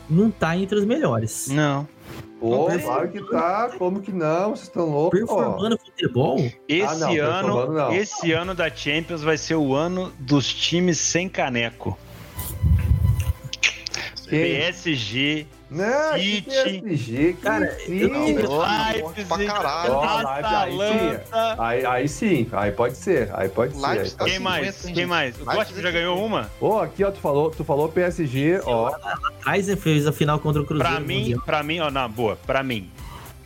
não tá entre os melhores. Não. Pô, claro que tá. Como que não? Vocês estão loucos? Performando futebol, Esse Ah, não, ano, não. esse ano da Champions vai ser o ano dos times sem caneco. PSG, Não, City. PSG, Cara, City. Leipzig, pra caralho. Atalanta. Aí, aí sim, aí pode ser, aí pode ser. Aí tá Quem mais? 50, hein, Quem mais? O Dortmund já ganhou uma? Ó, aqui, ó, tu falou, tu falou PSG, ó. atrás fez a final contra o Cruzeiro. Pra mim, pra mim, ó, na boa, pra mim,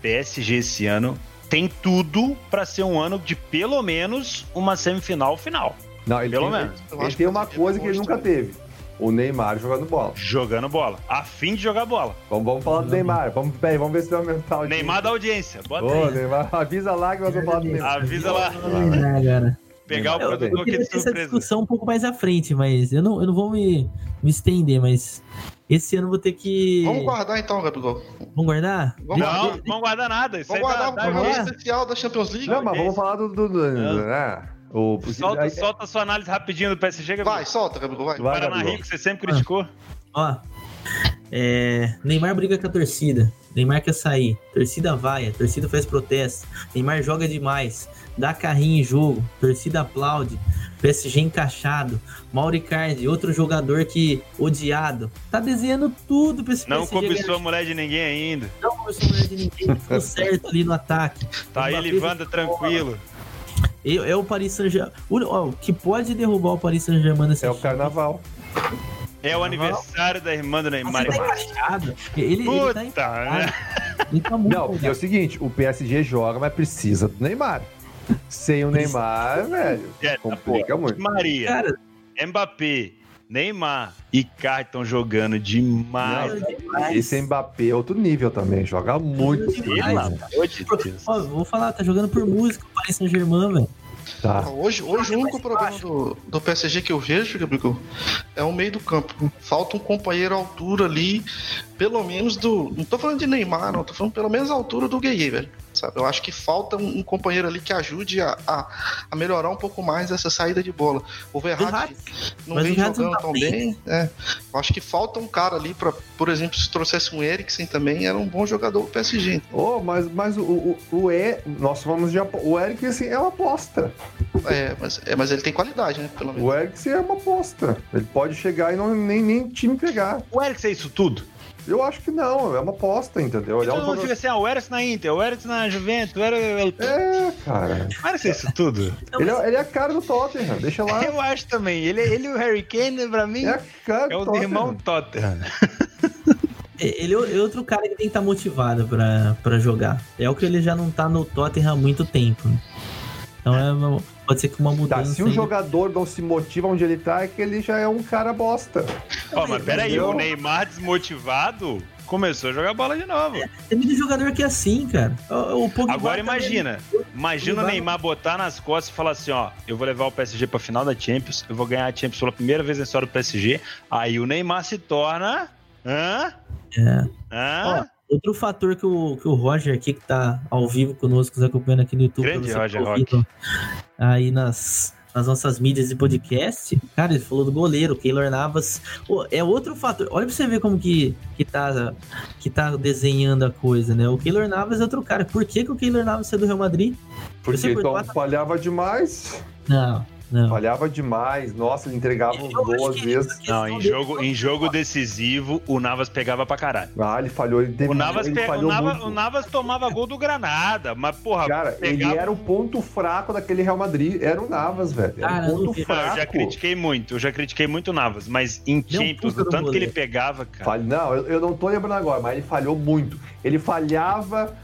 PSG esse ano tem tudo pra ser um ano de pelo menos uma semifinal final. Não, ele Pelo tem, menos. Ele acho tem uma coisa que ele nunca teve. O Neymar jogando bola. Jogando bola. A fim de jogar bola. Vamos, vamos falar do Neymar. Vamos, peraí, vamos ver se vai aumentar o Neymar da audiência. Bota Ô, aí. Neymar, avisa lá que nós vamos falar do Neymar. Avisa lá. Ah, cara. Pegar o produtor aqui queria de ter essa surpresa. discussão um pouco mais à frente, mas eu não, eu não vou me, me estender, mas esse ano eu vou ter que. Vamos guardar então, Gabigol. Vamos guardar? Vamos Não, guardar. não vamos guardar nada. Isso Vamos aí guardar tá, o tá, programa especial da Champions League. Não, mas vamos falar do. do, do né? O, Solta, solta a sua análise rapidinho do PSG, Gabriel. Vai, solta, Gabigol, vai. Vai, Paraná Gabriel. Rico, você sempre criticou. Ó. é, Neymar briga com a torcida. Neymar quer sair. Torcida vai, a torcida faz protesto. Neymar joga demais. Dá carrinho em jogo. Torcida aplaude. PSG encaixado. Mauricardi, outro jogador que odiado. Tá desenhando tudo pra esse Não PSG cobiçou ganhar. a mulher de ninguém ainda. Não começou a mulher de ninguém. Ficou certo ali no ataque. Tá aí, Livanda, tranquilo. É, é o Paris Saint-Germain. O, o que pode derrubar o Paris Saint-Germain nessa É o carnaval. É o aniversário da irmã do Neymar. Tá encaixado. Ele, ele Puta, tá encaixado. né? Ele tá muito Não, é o seguinte, o PSG joga, mas precisa do Neymar. Sem o Neymar, velho, É, complica muito. Maria, Cara, Mbappé, Neymar e Kai estão jogando demais. demais. Esse Mbappé é outro nível também, joga muito. Ó, vou falar, tá jogando por música o Paris Saint-Germain, velho. Tá. Hoje, hoje o único problema do, do PSG que eu vejo, Gabriel, é o meio do campo. Falta um companheiro à altura ali, pelo menos do. Não tô falando de Neymar, não, tô falando pelo menos à altura do Gueye, velho. Sabe? Eu acho que falta um, um companheiro ali que ajude a, a, a melhorar um pouco mais essa saída de bola. O Verratti não Mas vem jogando não tá tão bem. bem. É. Eu acho que falta um cara ali para, por exemplo, se trouxesse um Eriksen também, era um bom jogador do PSG. Oh, mas, mas o, o, o E, nós vamos de apo- o Eriksen é uma aposta. É, mas, é, mas ele tem qualidade, né? Pelo menos. O Eriksen é uma aposta. Ele pode chegar e não, nem, nem time pegar. O Eriksen é isso tudo? Eu acho que não, é uma aposta, entendeu? Ele é Então um não jogador... fica assim, ah, o Eriksen na Inter, o Eriksen na Juventus, o Eriksen... É, cara. É isso tudo? Não, Ele mas- é, ele é a cara do Tottenham, deixa lá. Eu acho também. Ele, ele e o Harry Kane, pra mim, É a cara do é o Tottenham. irmão Tottenham. Ele é outro cara que tem que estar motivado pra, pra jogar. É o que ele já não tá no Tottenham há muito tempo. né? Então é uma- pode ser que uma Tá, mudança. se o jogador não se motiva onde ele tá, é que ele já é um cara bosta. Ó, mas peraí, o Neymar desmotivado começou a jogar bola de novo. Tem muito jogador que é assim, cara. O, o Agora também- imagina, imagina o Neymar botar nas costas e falar assim, ó, eu vou levar o PSG pra final da Champions, eu vou ganhar a Champions pela primeira vez na história do PSG, aí o Neymar se torna... Hã? É. Hã? Outro fator que o, que o Roger aqui, que tá ao vivo conosco, nos acompanhando aqui no YouTube. Grande Roger tá ouvindo Aí nas, nas nossas mídias e podcast. Cara, ele falou do goleiro, Keylor Navas. Pô, é outro fator. Olha pra você ver como que, que, tá, que tá desenhando a coisa, né? O Keylor Navas é outro cara. Por que, que o Keylor Navas saiu do Real Madrid? Porque por então falhava demais. Não, não. Falhava demais. Nossa, ele entregava às que vezes. Não, em jogo, em jogo decisivo, o Navas pegava pra caralho. Ah, ele falhou. Ele teve O Navas, ele pe- o, falhou Navas, o Navas tomava gol do Granada, mas porra, Cara, ele pegava- era o ponto fraco daquele Real Madrid. Era o Navas, velho. Era o ponto. Não, eu fraco. já critiquei muito, eu já critiquei muito o Navas, mas em Champions, o tanto que ele pegava, cara. Fal- Não, eu, eu não tô lembrando agora, mas ele falhou muito. Ele falhava,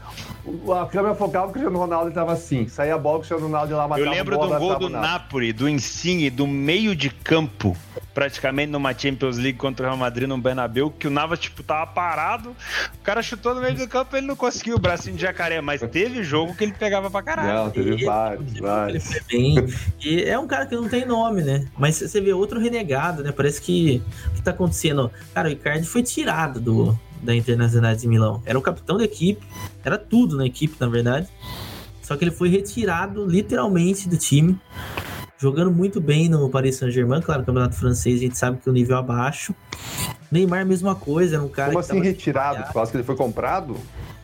a câmera focava o Cristiano Ronaldo estava assim. Saía a bola, o Cristiano Ronaldo ia lá matava Eu lembro a bola, do gol do. Napoli, do Insigne, do meio de campo, praticamente numa Champions League contra o Real Madrid no Bernabéu, que o Navas, tipo, tava parado, o cara chutou no meio do campo ele não conseguiu, o bracinho de jacaré, mas teve jogo que ele pegava pra caralho. Não, teve Ele- vários, Ele vários. foi bem. E é um cara que não tem nome, né? Mas você vê outro renegado, né? Parece que o que tá acontecendo? Cara, o Icardi foi tirado do, da Internacional de Milão. Era o capitão da equipe, era tudo na equipe, na verdade. Só que ele foi retirado literalmente do time. Jogando muito bem no Paris Saint-Germain, claro, campeonato francês, a gente sabe que o nível é abaixo. Neymar, mesma coisa, era um cara Como que assim retirado? Por causa que ele foi comprado?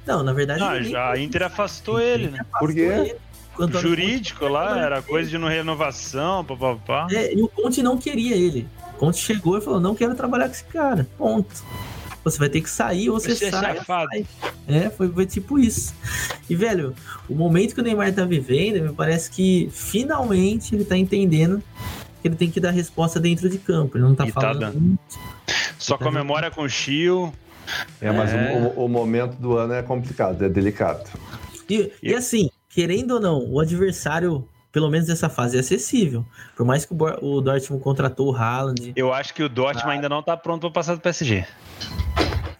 Não, na verdade. Não, ninguém- já a Inter afastou ele, né? Por quê? afastou ele. O Antônio Jurídico lá, era coisa de não renovação, papapá. É, e o Conte não queria ele. O Conte chegou e falou: não quero trabalhar com esse cara. Ponto. Você vai ter que sair ou você Você é sai. sai. É, foi, foi tipo isso. E, velho, o momento que o Neymar tá vivendo, me parece que finalmente ele tá entendendo que ele tem que dar resposta dentro de campo. Ele não tá E tá falando. dando. muito. Só comemora com o Chio. É, mas É. O, o- momento do ano é complicado, é delicado. E, e assim, querendo ou não, o adversário, pelo menos nessa fase, é acessível. Por mais que o, o Dortmund contratou o Haaland. Eu acho que o Dortmund ainda não tá pronto pra passar do PSG.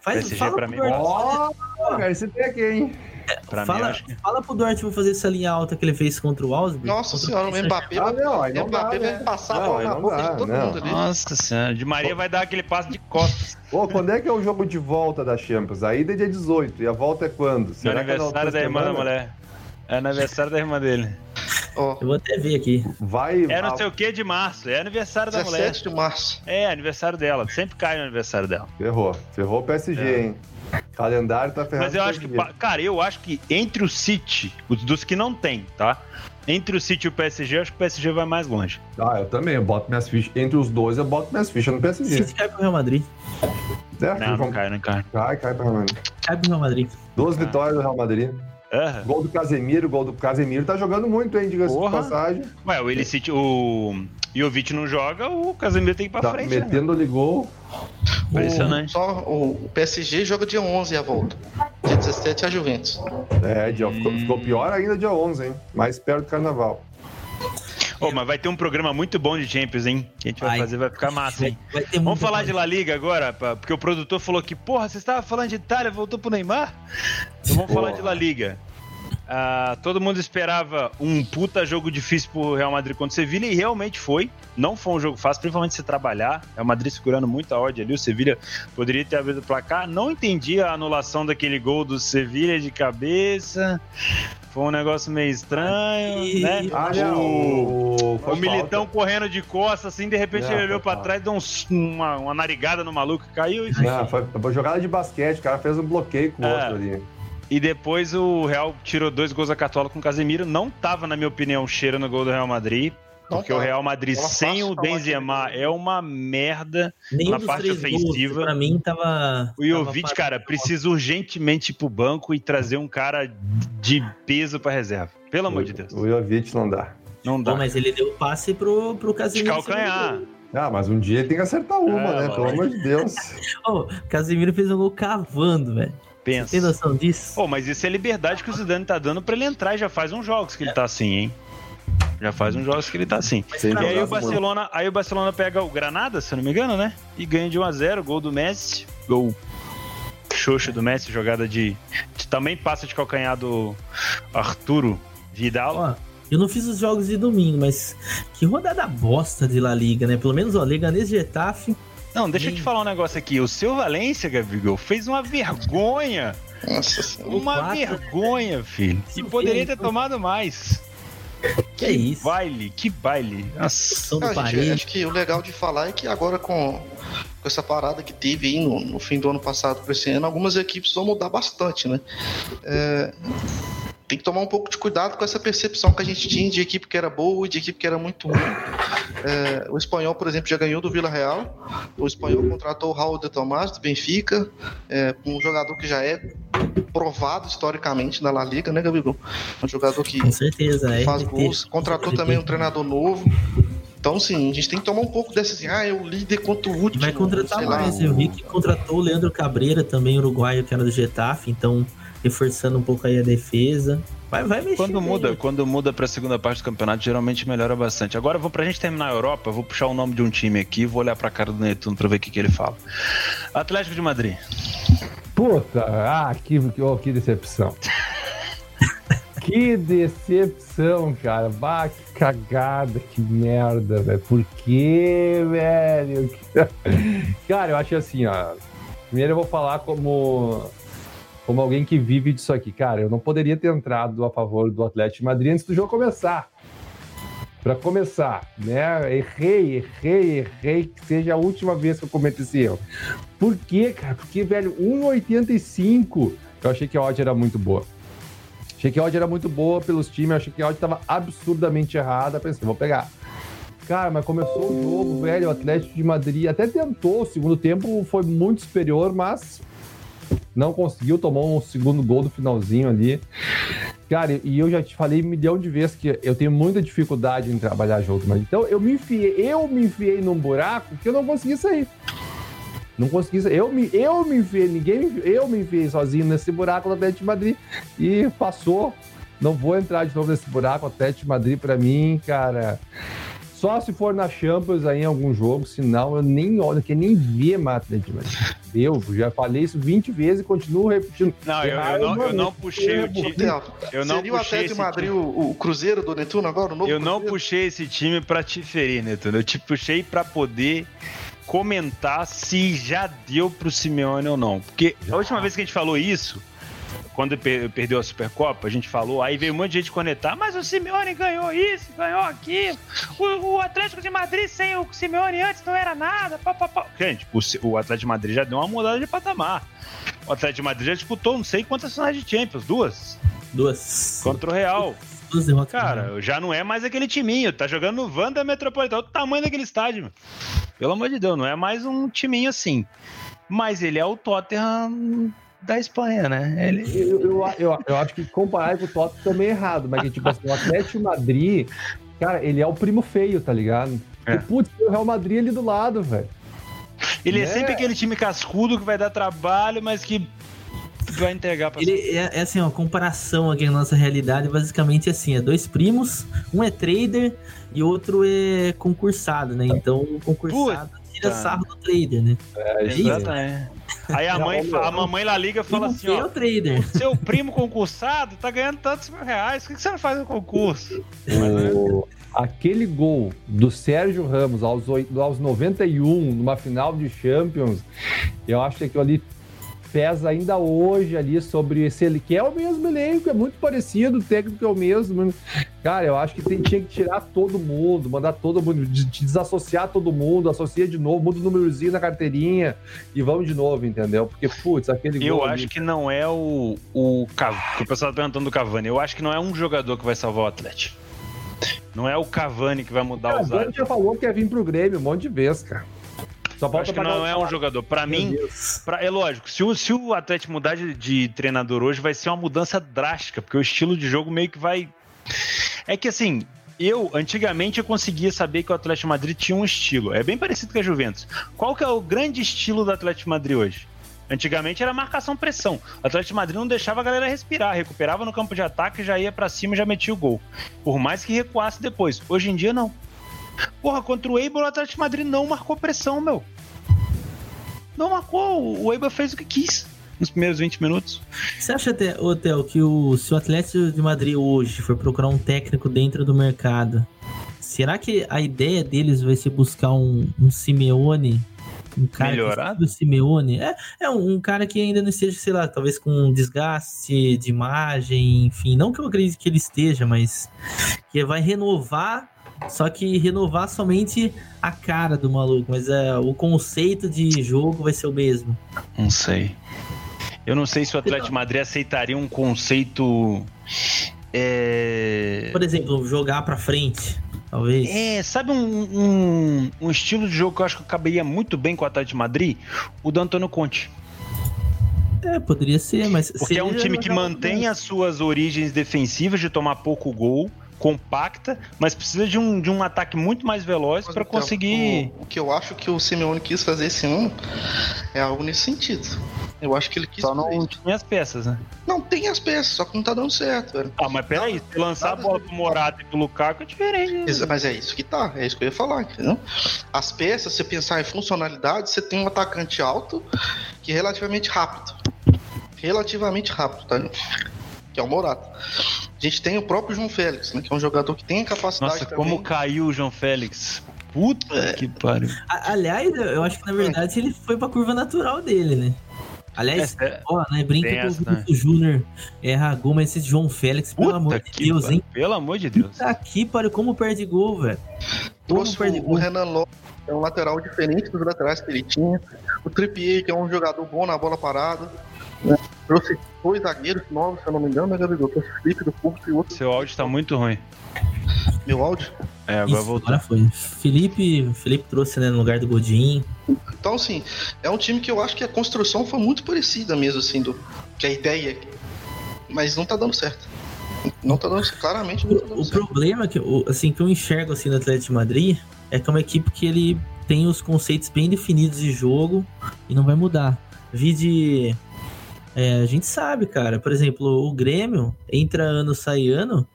Faz, PSG fala pra mim. Ó, cara, esse tem aqui, hein? Pra mim, Fala, acho que... fala pro Dortmund fazer essa linha alta que ele fez contra o Augsburg. Nossa senhora, o Mbappé, Ah, não, não dá, Mbappé né? vai passar a Não, bola aí na boca dá, de todo não. mundo ali. Nossa senhora, de Maria vai dar aquele passo de costas. Ô, quando é que é o jogo de volta da Champions? A ida é dia 18 e a volta é quando? No que é aniversário outra da irmã da mulher. É aniversário da irmã dele. Ó, Eu vou até ver aqui. Vai. É não sei o que de março. É aniversário da mulher. 17 de março. É, aniversário dela. Sempre cai no aniversário dela. Ferrou. Ferrou o PSG, É. hein? Calendário tá ferrado. Mas eu acho que, cara, eu acho que entre o City, os dos que não tem, tá? Entre o City e o PSG, eu acho que o PSG vai mais longe. Ah, eu também. Eu boto minhas fichas. Entre os dois, eu boto minhas fichas no PSG. City cai pro Real Madrid. Certo? Não, não Vamos- cai, não cai. Cai, cai pra Real Madrid. Cai pro Real Madrid. Duas Ah. vitórias do Real Madrid. Uhum. Gol do Casemiro, gol do Casemiro tá jogando muito, hein? Diga-se de passagem. Ué, o Illicit, o Jovic não joga, o Casemiro tem que ir pra tá frente. Né? Metendo-lhe né? gol. Impressionante. O, só, o PSG joga dia 11 a volta. Dia 17 a Juventus. É, dia, hum. ficou pior ainda dia 11, hein? Mais perto do carnaval. Oh, mas vai ter um programa muito bom de Champions, hein? Que a gente vai, vai fazer, vai ficar massa, hein? Vamos falar de La Liga agora, porque o produtor falou que, porra, você estava falando de Itália, voltou pro Neymar? Então vamos falar de La Liga. Uh, todo mundo esperava um puta jogo difícil pro Real Madrid contra o Sevilha e realmente foi. Não foi um jogo fácil, principalmente se trabalhar. É o Madrid segurando muita ódio ali. O Sevilha poderia ter abrido o placar. Não entendi a anulação daquele gol do Sevilha de cabeça. Foi um negócio meio estranho, né? Ah, o, o, Militão falta. correndo de costas, assim, de repente não, ele olhou pra trás, deu um, uma, uma narigada no maluco, caiu e... Não, foi, foi jogada de basquete, o cara fez um bloqueio com o é. outro ali. E depois o Real tirou dois gols da Catola com o Casemiro. Não tava, na minha opinião, cheiro no gol do Real Madrid. Porque o Real Madrid sem o Benzema é uma merda Nenhum na parte ofensiva. Gols, pra mim tava. O Jovic, cara, precisa urgentemente ir pro banco e trazer um cara de peso pra reserva. Pelo amor de Deus. O Jovic não dá. Não dá. Pô, mas ele deu passe pro, pro Casemiro. De calcanhar. Ah, mas um dia ele tem que acertar uma, é, né? Pelo amor de Deus. Oh, Casemiro fez um gol cavando, velho. Pensa. Tem noção disso? Oh, mas isso é liberdade que o Zidane tá dando pra ele entrar e já faz uns jogos que ele tá assim, hein? Já faz uns jogos que ele tá assim. Sim, e aí o Barcelona, aí o Barcelona pega o Granada, se eu não me engano, né? E ganha de 1 a 0, gol do Messi, gol xoxo do Messi, jogada de, de também passa de calcanhar do Arturo Vidal. Ó, eu não fiz os jogos de domingo, mas que rodada bosta de La Liga, né? Pelo menos, ó, Leganês Getafe não, deixa eu te falar um negócio aqui. O seu Valência, Gabigol, fez uma vergonha. Nossa senhora. Uma Quatro, vergonha, filho. E poderia ter tomado mais. Que, é isso? baile, que baile. Nossa. Ah, gente, acho que o legal de falar é que agora com, com essa parada que teve aí no, no fim do ano passado para esse ano, algumas equipes vão mudar bastante, né? É, tem que tomar um pouco de cuidado com essa percepção que a gente tinha de equipe que era boa e de equipe que era muito ruim. É, o espanhol, por exemplo, já ganhou do Vila Real. O espanhol contratou o Raul de Tomás, do Benfica, é, um jogador que já é provado historicamente na La Liga, né, Gabigol? Um jogador que com certeza, é faz gols. Contratou também um treinador novo. Então, sim, a gente tem que tomar um pouco dessa assim, ah, é o líder contra o último. Vai contratar mais. Lá. Eu vi que contratou o Leandro Cabreira, também uruguaio, que era do Getafe, então reforçando um pouco aí a defesa. Vai, vai mexer. Quando muda, quando muda para a segunda parte do campeonato, geralmente melhora bastante. Agora, vou pra gente terminar a Europa, vou puxar o nome de um time aqui, vou olhar pra cara do Netuno para ver o que, que ele fala. Atlético de Madrid. Puta, ah, que, que, oh, que decepção. que decepção, cara. Bah, que cagada, que merda, velho. Por que, velho? Cara, eu acho assim, ó. Primeiro eu vou falar como como alguém que vive disso aqui. Cara, eu não poderia ter entrado a favor do Atlético de Madrid antes do jogo começar. Para começar, né? Errei, errei, errei, que seja a última vez que eu cometo esse erro. Por quê, cara? Porque, velho, 1,85. Eu achei que a odd era muito boa. Achei que a odd era muito boa pelos times, achei que a odd estava absurdamente errada. Pensei, vou pegar. Cara, mas começou o jogo, velho. O Atlético de Madrid até tentou. O segundo tempo foi muito superior, mas não conseguiu, tomou um segundo gol do finalzinho ali. Cara, e eu já te falei um milhão de vezes que eu tenho muita dificuldade em trabalhar junto, mas então eu me enfiei, eu me enfiei num buraco que eu não consegui sair. Não consegui sair. Eu me, eu me enfiei, ninguém, eu me enfiei sozinho nesse buraco do Atlético de Madrid e passou. Não vou entrar de novo nesse buraco. O Atlético de Madrid, para mim, cara, só se for na Champions aí em algum jogo, senão eu nem olho, que nem ver Mata Eu já falei isso 20 vezes e continuo repetindo. Não, eu, eu, não, eu não puxei o time. Eu não Seria puxei o de Madrid o, o, Cruzeiro do Netuno agora? O novo eu não puxei esse time pra te ferir, Netuno. Eu te puxei pra poder comentar se já deu pro Simeone ou não. Porque a última vez que a gente falou isso quando perdeu a Supercopa, a gente falou, aí veio um monte de gente conectar, mas o Simeone ganhou isso, ganhou aquilo. O, o Atlético de Madrid sem o Simeone antes não era nada. Pá, pá, pá. Gente, o, o, Atlético de Madrid já deu uma mudada de patamar. O Atlético de Madrid já disputou não sei quantas finais de Champions, duas. Duas. Contra o Real. Cara, já não é mais aquele timinho. Tá jogando no Wanda Metropolitano. O tamanho daquele estádio. Pelo amor de Deus, não é mais um timinho assim. Mas ele é o Tottenham da Espanha, né? Ele... Eu, eu, eu, eu acho que comparar com o Tottenham também é errado, mas que, tipo assim, o Atlético Madrid, cara, ele é o primo feio, tá ligado? É. Putz, o Real Madrid ali do lado, velho. Ele é. é sempre aquele time cascudo que vai dar trabalho, mas que vai entregar pra Ele é, é, assim, ó, comparação aqui na nossa realidade, basicamente assim, é dois primos, um é trader e outro é concursado, né? Então o concursado Puta. Tira sarro do trader, né? É, exatamente. Aí a mãe, a mamãe lá liga e fala assim, ó, é o trader. seu primo concursado tá ganhando tantos mil reais, por que você não faz o concurso? O... Aquele gol do Sérgio Ramos aos, aos 91, numa final de Champions, eu acho que aquilo ali pesa ainda hoje ali sobre esse que é o mesmo elenco, é muito parecido, o técnico é o mesmo. Cara, eu acho que tem, tinha que tirar todo mundo, mandar todo mundo, desassociar todo mundo, associa de novo, muda o númerozinho na carteirinha e vamos de novo, entendeu? Porque, putz, aquele Eu acho ali... que não é o, o, que o pessoal tá perguntando do Cavani, eu acho que não é um jogador que vai salvar o Atlético. Não é o Cavani que vai mudar O Cavani já falou que ia vir pro Grêmio um monte de vezes, cara. Só Acho que não é um jogador. Para mim, pra, é lógico, se o, se o Atlético mudar de, de treinador hoje, vai ser uma mudança drástica, porque o estilo de jogo meio que vai. É que assim, eu, antigamente, eu conseguia saber que o Atlético Madrid tinha um estilo. É bem parecido com a Juventus. Qual que é o grande estilo do Atlético Madrid hoje? Antigamente era marcação-pressão. O Atlético Madrid não deixava a galera respirar, recuperava no campo de ataque, já ia para cima e já metia o gol. Por mais que recuasse depois. Hoje em dia, não. Porra, contra o Eibar, o Atlético Madrid não marcou pressão, meu. Não marcou. O Eibar fez o que quis nos primeiros 20 minutos. Você acha, Theo, que o, se o Atlético de Madrid hoje for procurar um técnico dentro do mercado, será que a ideia deles vai ser buscar um, um Simeone? Um cara Melhorado? do Simeone? É, é um, um, cara que ainda não esteja, sei lá, talvez com um desgaste de imagem, enfim. Não que eu acredite que ele esteja, mas que vai renovar só que renovar somente a cara do maluco, mas é, o conceito de jogo vai ser o mesmo. Não sei. Eu não sei se o Atlético Madrid aceitaria um conceito. É... Por exemplo, jogar pra frente, talvez. É, sabe um, um, um, estilo de jogo que eu acho que caberia muito bem com o Atlético Madrid? O do Antônio Conte. É, poderia ser, mas. Porque é um time que mantém as suas origens defensivas de tomar pouco gol compacta, mas precisa de um, de um ataque muito mais veloz para então, conseguir. O, o, que eu acho que o Simeone quis fazer esse ano é algo nesse sentido. Eu acho que ele quis. Só não tinha as peças, né? Não, tem as peças, só que não tá dando certo, velho. Ah, mas peraí, se lançar a bola pro Morata e pro Lukaku é diferente. Né? Mas é isso que tá, é isso que eu ia falar, entendeu? As peças, se você pensar em funcionalidade, você tem um atacante alto que é relativamente rápido. Relativamente rápido, tá? Que é o Morata. A gente tem o próprio João Félix, né? Que é um jogador que tem a capacidade. Nossa, também. como caiu o João Félix. Puta é. que pariu. Aliás, eu acho que na verdade ele foi pra curva natural dele, né? Aliás, é, ó, né, brinca com o né? Júnior erra gol, mas esse João Félix, pelo Puta amor de Deus, hein? Pelo amor de Deus. Tá aqui, pariu, como perde gol, velho. Trouxe perde o, gol. o Renan Lopes, é um lateral diferente dos laterais que ele tinha. O Trippier, que é um jogador bom na bola parada. Né? Trouxe dois zagueiros novos, se eu não me engano, né, Gabigol? Trouxe o Felipe do Porto e outro. Seu áudio tá muito ruim. Meu áudio? É, agora Isso, voltou. Agora foi. Felipe, Felipe trouxe né, no lugar do Godinho. Então, assim, é um time que eu acho que a construção foi muito parecida mesmo, assim, do que a ideia. Mas não tá dando certo. Não tá dando claramente não tá dando o, certo. O problema que, assim, que eu enxergo assim, no Atlético de Madrid é que é uma equipe que ele tem os conceitos bem definidos de jogo e não vai mudar. Vi de é, a gente sabe, cara. Por exemplo, o Grêmio entra ano, sai ano.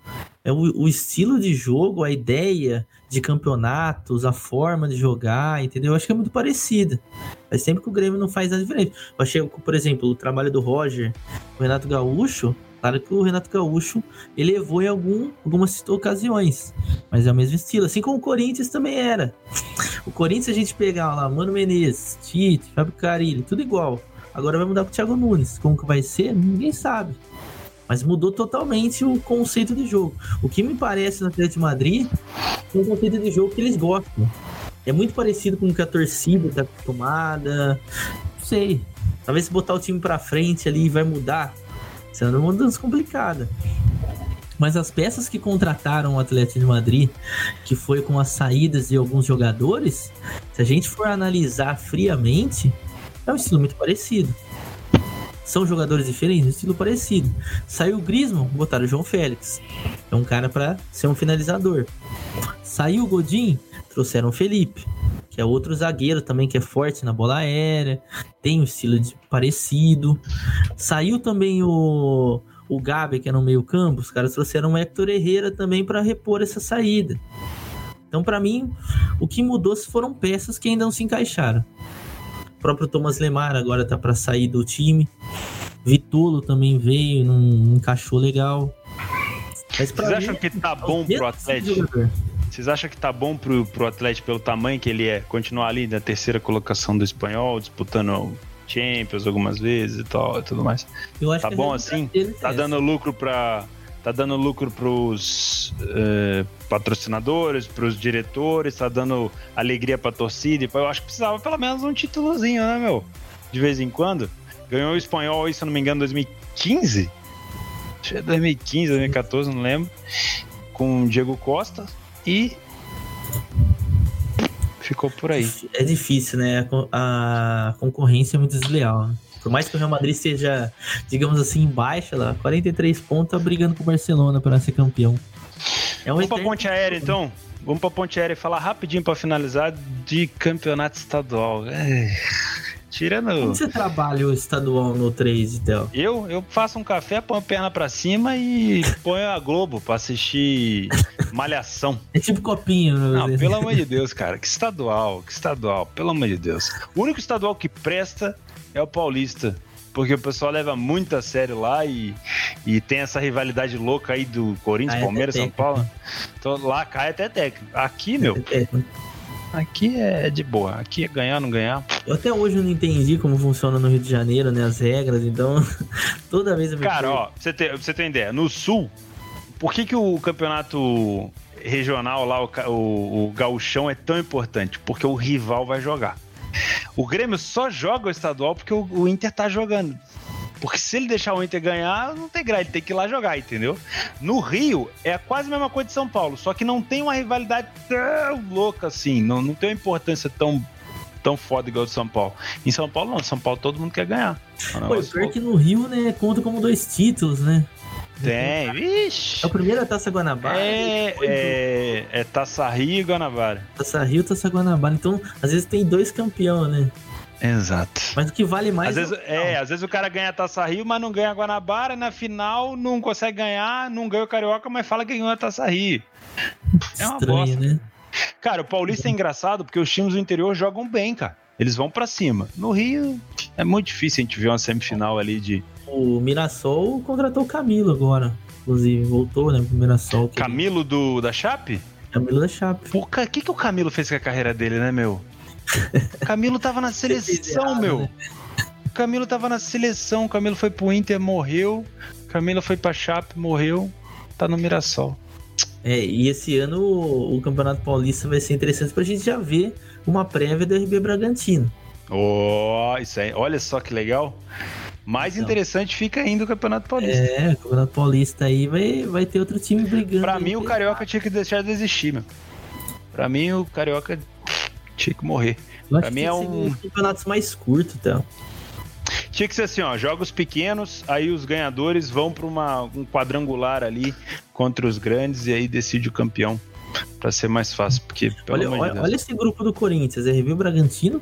É o, o, estilo de jogo, a ideia de campeonatos, a forma de jogar, entendeu? Eu acho que é muito parecida. Mas sempre que o Grêmio não faz nada diferente. Eu achei, por exemplo, o trabalho do Roger, o Renato Gaúcho, Claro que o Renato Gaúcho elevou em algum, algumas ocasiões, mas é o mesmo estilo, assim como o Corinthians também era. O Corinthians, a gente pegar lá, Mano Menezes, Tite, Fábio Carilli, tudo igual. Agora vai mudar com o Thiago Nunes. Como que vai ser? Ninguém sabe. Mas mudou totalmente o conceito de jogo. O que me parece no Atlético de Madrid é um conceito de jogo que eles gostam. É muito parecido com o que a torcida está acostumada. Não sei. Talvez se botar o time para frente ali vai mudar. Será uma mudança complicada. Mas as peças que contrataram o Atlético de Madrid, que foi com as saídas de alguns jogadores, se a gente for analisar friamente, é um estilo muito parecido. São jogadores diferentes, estilo parecido. Saiu o Griezmann, botaram o João Félix. É um cara para ser um finalizador. Saiu o Godin, trouxeram o Felipe, que é outro zagueiro também que é forte na bola aérea, tem um estilo de, parecido. Saiu também o o Gabi, que é no meio campo, os caras trouxeram o Hector Herrera também para repor essa saída. Então, para mim, o que mudou foram peças que ainda não se encaixaram. O próprio Thomas Lemar agora tá para sair do time. Vitulo também veio, não encaixou legal. Vocês acham que tá bom pro Atlético? Vocês acham que tá bom pro, pro Atlético pelo tamanho que ele é? Continuar ali na terceira colocação do espanhol, disputando Champions algumas vezes e tal e tudo mais. tá bom assim? Tá dando lucro para tá dando lucro pros uh, patrocinadores, pros diretores, tá dando alegria pra torcida. Eu acho que precisava pelo menos um títulozinho, né, meu? De vez em quando. Ganhou o espanhol se eu não me engano, 2015? Que é 2015, 2014, não lembro. Com o Diego Costa. E ficou por aí. É difícil, né? A, concorrência é muito desleal. Por mais que o Real Madrid seja, digamos assim, baixa lá, 43 pontos, tá brigando com o Barcelona para ser campeão. É um Vamos pra ponte aérea, então? Vamos pra ponte aérea e falar rapidinho para finalizar de campeonato estadual. É... Tirando. Como você trabalha o estadual no 3, então? Eu, eu faço um café, ponho a perna pra cima e ponho a Globo pra assistir Malhação. É tipo copinho, né? Não, pelo amor de Deus, cara. Que estadual, que estadual, pelo amor de Deus. O único estadual que presta é o Paulista. Porque o pessoal leva muito a sério lá e, e tem essa rivalidade louca aí do Corinthians, cai Palmeiras, São Paulo. Então lá cai até técnico. Aqui, meu. técnico. Aqui é de boa. Aqui é ganhar, não ganhar. Eu até hoje não entendi como funciona no Rio de Janeiro, né? As regras, então toda vez eu me Cara, ó, você tem, você tem ideia. No Sul, por que, que o campeonato regional lá, o, o, o gauchão é tão importante? Porque o rival vai jogar. O Grêmio só joga o estadual porque o, o Inter tá jogando. Porque se ele deixar o Inter ganhar, não tem graça, ele tem que ir lá jogar, entendeu? No Rio, é quase a mesma coisa de São Paulo, só que não tem uma rivalidade tão louca assim, não, não tem uma importância tão tão foda igual de São Paulo. Em São Paulo, não. São Paulo todo mundo quer ganhar. É Pô, pior que no Rio, né, conta como dois títulos, né? Tem, vixi. É o primeiro é Taça Guanabara. É, é, é Taça Rio e Guanabara. Taça Rio e Taça Guanabara. Então, às vezes tem dois campeões, né? Exato. Mas o que vale mais. Às vezes, é, às vezes o cara ganha a Taça Rio, mas não ganha a Guanabara, e na final não consegue ganhar, não ganha o Carioca, mas fala que ganhou a Taça Rio. É uma Estranho, bosta. né? Cara, o Paulista é engraçado porque os times do interior jogam bem, cara. Eles vão para cima. No Rio é muito difícil a gente ver uma semifinal ali de. O Mirassol contratou o Camilo agora. Inclusive, voltou, né, pro Mirassol. Camilo do, da Chape? Camilo da Chape. O que, que o Camilo fez com a carreira dele, né, meu? O Camilo tava na seleção, meu. Né? O Camilo tava na seleção, o Camilo foi pro Inter, morreu. O Camilo foi pra Chape, morreu. Tá no Mirassol. É, e esse ano o, o Campeonato Paulista vai ser interessante pra gente já ver uma prévia do RB Bragantino. Oh, isso aí. Olha só que legal. Mais então, interessante fica ainda o Campeonato Paulista. É, o Campeonato Paulista aí vai, vai ter outro time brigando. Pra mim, o Carioca tinha que deixar de existir, meu. Pra mim, o Carioca tinha que morrer. pra mim é um. campeonatos mais curtos, então. Tinha que ser assim, ó, jogos pequenos, aí os ganhadores vão para um quadrangular ali contra os grandes e aí decide o campeão. Para ser mais fácil, porque olha, olha, olha, esse grupo do Corinthians, é RB Bragantino,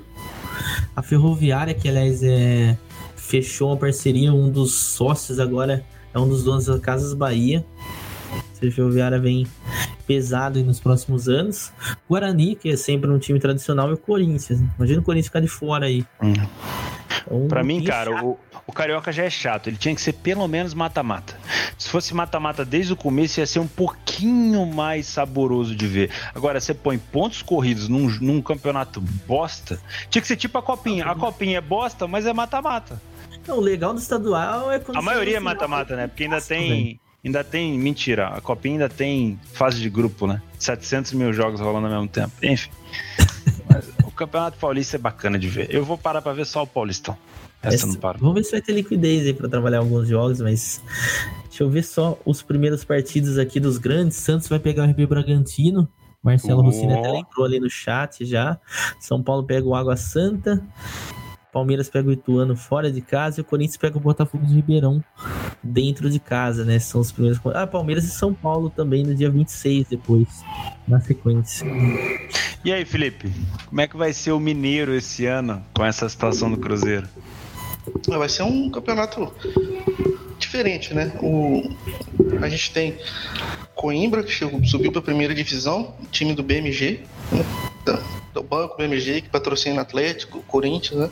a Ferroviária, que aliás é, fechou uma parceria, um dos sócios agora é um dos donos da Casas Bahia. A Ferroviária vem pesado nos próximos anos. Guarani, que é sempre um time tradicional, e o Corinthians. Imagina o Corinthians ficar de fora aí. Hum. Então, pra mim, cara, o, o, Carioca já é chato. Ele tinha que ser pelo menos mata-mata. Se fosse mata-mata desde o começo, ia ser um pouquinho mais saboroso de ver. Agora, você põe pontos corridos num, num campeonato bosta. Tinha que ser tipo a Copinha. A Copinha é bosta, mas é mata-mata. O legal do estadual é quando. A maioria é mata-mata, né? Porque ainda tem. Ainda tem. Mentira, a Copinha ainda tem fase de grupo, né? 700 mil jogos rolando ao mesmo tempo. Enfim. Mas o Campeonato Paulista é bacana de ver. Eu vou parar pra ver só o Paulistão. Essa não para. Vamos ver se vai ter liquidez aí pra trabalhar alguns jogos, mas. Deixa eu ver só os primeiros partidos aqui dos grandes. Santos vai pegar o RB Bragantino. Marcelo oh. Rossini até lembrou ali no chat já. São Paulo pega o Água Santa. Palmeiras pega o Ituano fora de casa e o Corinthians pega o Botafogo de Ribeirão dentro de casa, né? São os primeiros. Ah, Palmeiras e São Paulo também no dia 26 depois, na sequência. E aí, Felipe, como é que vai ser o Mineiro esse ano com essa situação do Cruzeiro? Vai ser um campeonato diferente, né? O, a gente tem Coimbra, que subiu para a primeira divisão, time do BMG, né? Do Banco BMG, que patrocina Atlético, Corinthians, né?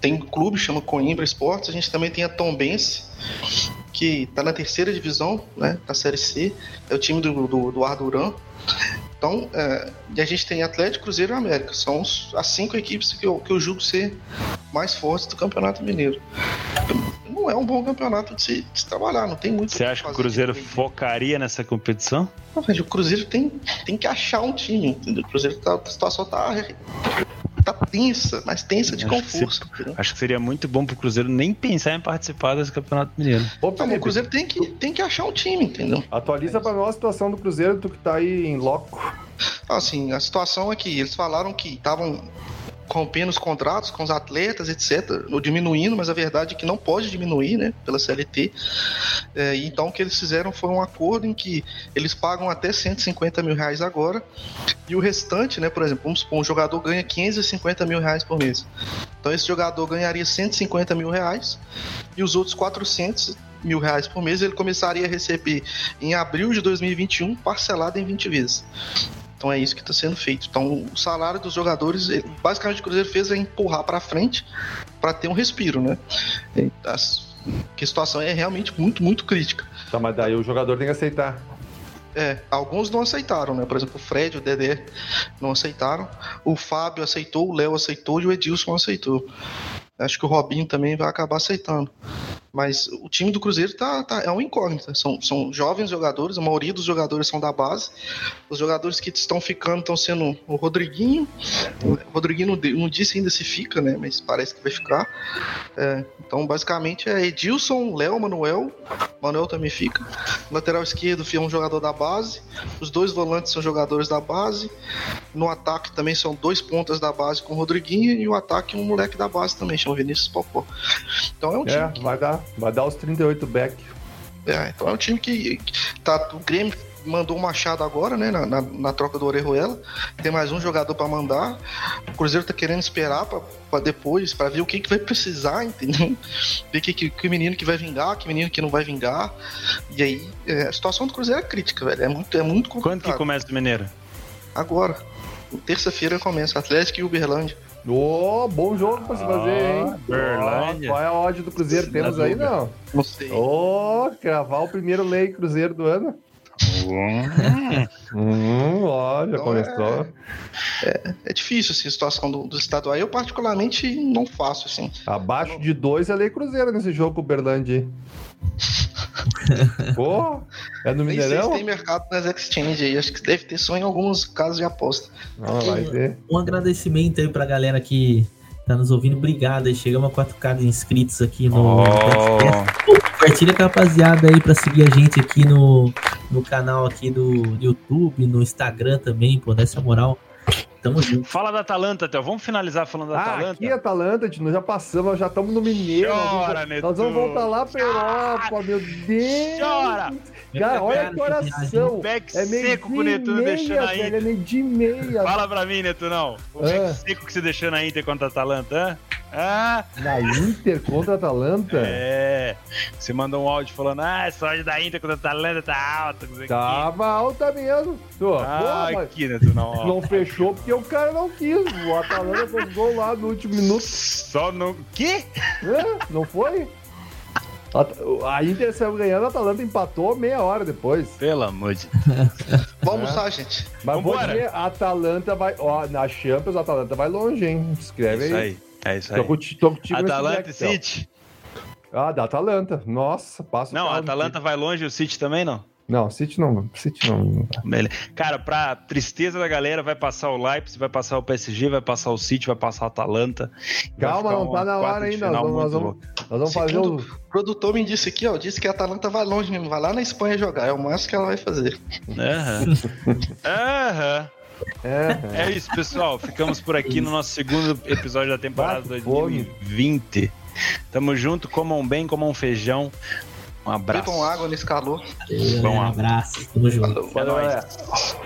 Tem um clube, chama Coimbra Esportes. A gente também tem a Tombense, que está na terceira divisão, né? Da Série C. É o time do, do, do Arduran. Então, é, e a gente tem Atlético, Cruzeiro e América. São as cinco equipes que eu, que eu julgo ser mais fortes do Campeonato Mineiro. Não é um bom campeonato de se, de se trabalhar, não tem muito. Você acha que o Cruzeiro focaria nessa competição? Não, o Cruzeiro tem, tem que achar um time, entendeu? O Cruzeiro tá, a situação tá, tá tensa, mas tensa de. Que acho que seria muito bom pro Cruzeiro nem pensar em participar desse campeonato mineiro. Não, o Cruzeiro tem que, tem que achar um time, entendeu? Atualiza é pra nós a situação do Cruzeiro, tu que tá aí em loco. Assim, a situação é que eles falaram que estavam rompendo os contratos com os atletas, etc., ou diminuindo, mas a verdade é que não pode diminuir, né, pela CLT. É, então o que eles fizeram foi um acordo em que eles pagam até 150 mil reais agora, e o restante, né, por exemplo, vamos supor, um jogador ganha 550 mil reais por mês. Então esse jogador ganharia 150 mil reais, e os outros 400 mil reais por mês ele começaria a receber em abril de 2021, parcelado em 20 vezes. Então é isso que está sendo feito. Então o salário dos jogadores, basicamente o Cruzeiro fez é empurrar para frente para ter um respiro, né? As, que a situação é realmente muito, muito crítica. Tá, mas daí o jogador tem que aceitar. É, alguns não aceitaram, né? Por exemplo, o Fred, o Dedé não aceitaram. O Fábio aceitou, o Léo aceitou e o Edilson aceitou. Acho que o Robinho também vai acabar aceitando. Mas o time do Cruzeiro tá, tá, é uma incógnita. São, são jovens jogadores, a maioria dos jogadores são da base. Os jogadores que estão ficando estão sendo o Rodriguinho. O Rodriguinho não, não, disse ainda se fica, né? Mas parece que vai ficar. É, então, basicamente, é Edilson, Léo, Manuel. Manuel também fica. lateral esquerdo é um jogador da base. Os dois volantes são jogadores da base. No ataque também são dois pontas da base com o Rodriguinho. E o ataque um moleque da base também, chama Vinícius Popó. Então é um é, time. Que... Vai dar Vai dar os 38 back. É, então é um time que, tá, o Grêmio mandou o Machado agora, né, na, na, na troca do Orejuela. Tem mais um jogador para mandar. O Cruzeiro tá querendo esperar para depois, para ver o que, que vai precisar, entendeu? Ver que, que, que menino que vai vingar, que menino que não vai vingar. E aí, é, a situação do Cruzeiro é crítica, velho. É muito, é muito complicado. Quando que começa o Mineiro? Agora. Terça-feira começa Atlético e Uberlândia. Ô, oh, bom jogo pra se fazer, hein? Berlândia. Oh, qual é a odd do Cruzeiro? Temos aí, não? Não sei. Ô, oh, cravar o primeiro lei Cruzeiro do ano. Hum, hum já então começou. É, é, é, difícil assim, a situação do, do estadual. Eu, particularmente, não faço assim. Abaixo de dois é lei Cruzeiro nesse jogo com o Berlândia. Pô, é no Mineirão? tem mercado nas exchange aí, acho que deve ter só em alguns casos de aposta. Não, vai ter. Um agradecimento aí pra galera que tá nos ouvindo. Obrigado aí, chegamos a 4K de inscritos aqui no oh. Compartilha com a rapaziada aí pra seguir a gente aqui no, no canal aqui do YouTube, no Instagram também, pô, dessa moral. Tamo junto. Fala da Atalanta, Theo. Vamos finalizar falando da ah, Atalanta. Aqui, Atalanta, nós já passamos, já estamos no Mineiro. Chora, nós, vamos, nós vamos voltar lá pra Europa, meu Deus. Chora! Cara, olha o coração. É meio seco que o Netuno deixando a Inter. É meio de meia. Fala pra mim, Netunão. O ah. back seco que você deixou na Inter contra a Atalanta, hã? Ah. Na Inter contra a Atalanta? É. Você mandou um áudio falando, ah, essa áudio da Inter contra a Atalanta tá alta. Tava alta mesmo. Tô, ah, Pô, aqui, Netunão. Não fechou porque o cara não quis. O Atalanta fez gol lá no último minuto. Só no... Quê? É, não foi? A Inter saiu ganhando, a Atalanta empatou meia hora depois. Pelo amor de Deus. Vamos é. lá, gente. Mas Vambora. vou dizer, a Atalanta vai. Ó, na Champions, a Atalanta vai longe, hein? Escreve isso aí. aí. É isso aí. Tô, tô Atalanta e City. Ah, da Atalanta. Nossa, passa Não, a Atalanta vai longe, o City também não? Não, City não. City não. Cara, pra tristeza da galera, vai passar o Leipzig, vai passar o PSG, vai passar o City, vai passar o Atalanta. Calma, não tá na hora ainda. Nós, nós, vamos, nós vamos fazer o. O produtor me disse aqui, ó, disse que a Atalanta vai longe mesmo, vai lá na Espanha jogar, é o máximo que ela vai fazer. Aham. Aham. É. é isso, pessoal. Ficamos por aqui no nosso segundo episódio da temporada 2020. Tamo junto, comam bem, comam um feijão. Um abraço. Bebam água nesse calor. Um abraço, tamo junto. Falou, é nóis.